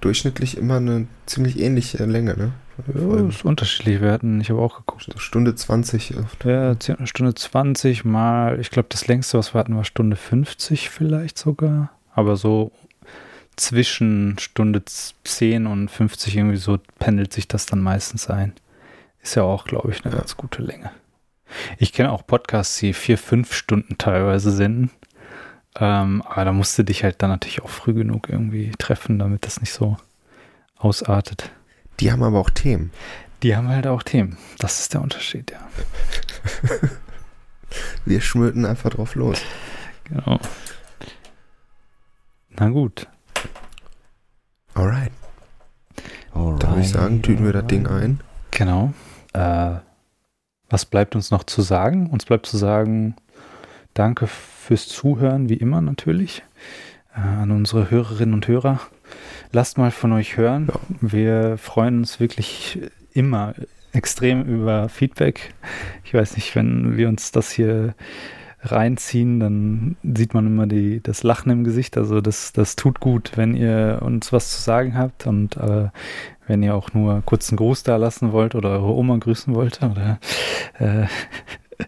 durchschnittlich immer eine ziemlich ähnliche Länge, ne? Ja, ist unterschiedlich. Wir hatten, ich habe auch geguckt. Stunde 20 oft. Ja, Stunde 20 mal, ich glaube, das längste, was wir hatten, war Stunde 50 vielleicht sogar. Aber so zwischen Stunde 10 und 50 irgendwie so pendelt sich das dann meistens ein. Ist ja auch, glaube ich, eine Ja. ganz gute Länge. Ich kenne auch Podcasts, die vier, fünf Stunden teilweise senden. Ähm, aber da musst du dich halt dann natürlich auch früh genug irgendwie treffen, damit das nicht so ausartet. Die haben aber auch Themen. Die haben halt auch Themen. Das ist der Unterschied, ja. [LAUGHS] Wir schmöten einfach drauf los. Genau. Na gut. Alright. Da würde ich sagen, tüten wir das Ding ein. Genau. Äh, was bleibt uns noch zu sagen? Uns bleibt zu sagen, danke fürs Zuhören, wie immer natürlich, äh, an unsere Hörerinnen und Hörer. Lasst mal von euch hören. Ja. Wir freuen uns wirklich immer extrem über Feedback. Ich weiß nicht, wenn wir uns das hier reinziehen, dann sieht man immer die, das Lachen im Gesicht. Also das, das tut gut, wenn ihr uns was zu sagen habt und äh, wenn ihr auch nur kurz einen Gruß da lassen wollt oder eure Oma grüßen wollt oder äh,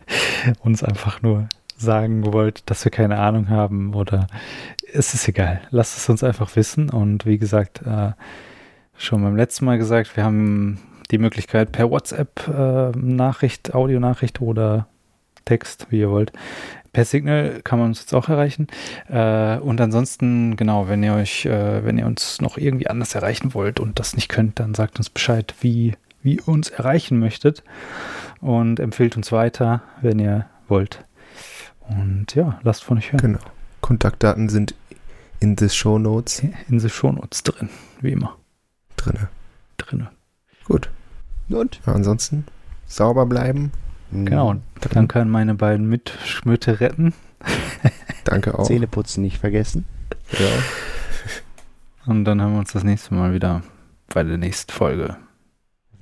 [LAUGHS] uns einfach nur sagen wollt, dass wir keine Ahnung haben oder es ist egal. Lasst es uns einfach wissen und wie gesagt, äh, schon beim letzten Mal gesagt, wir haben die Möglichkeit per WhatsApp äh, Nachricht, Audionachricht oder Text, wie ihr wollt. Per Signal kann man uns jetzt auch erreichen. Äh, und ansonsten, genau, wenn ihr euch, äh, wenn ihr uns noch irgendwie anders erreichen wollt und das nicht könnt, dann sagt uns Bescheid, wie, wie ihr uns erreichen möchtet. Und empfehlt uns weiter, wenn ihr wollt. Und ja, lasst von euch hören. Genau. Kontaktdaten sind in the Show Notes In the Shownotes drin, wie immer. drin. Drinne. Gut. Und? Ja, ansonsten sauber bleiben. Genau. Und danke an meine beiden Mitschmütte retten. [LAUGHS] Danke auch. Zähne putzen nicht vergessen. Ja. Und dann hören wir uns das nächste Mal wieder bei der nächsten Folge.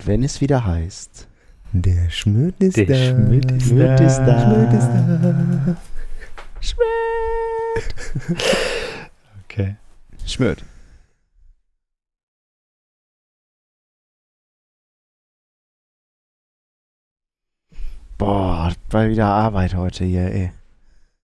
Wenn es wieder heißt. Der Schmöd ist Der da. Schmöd ist Schmöd ist da. Schmöd ist da. Okay. Schmöd. Boah, war wieder Arbeit heute hier, ey.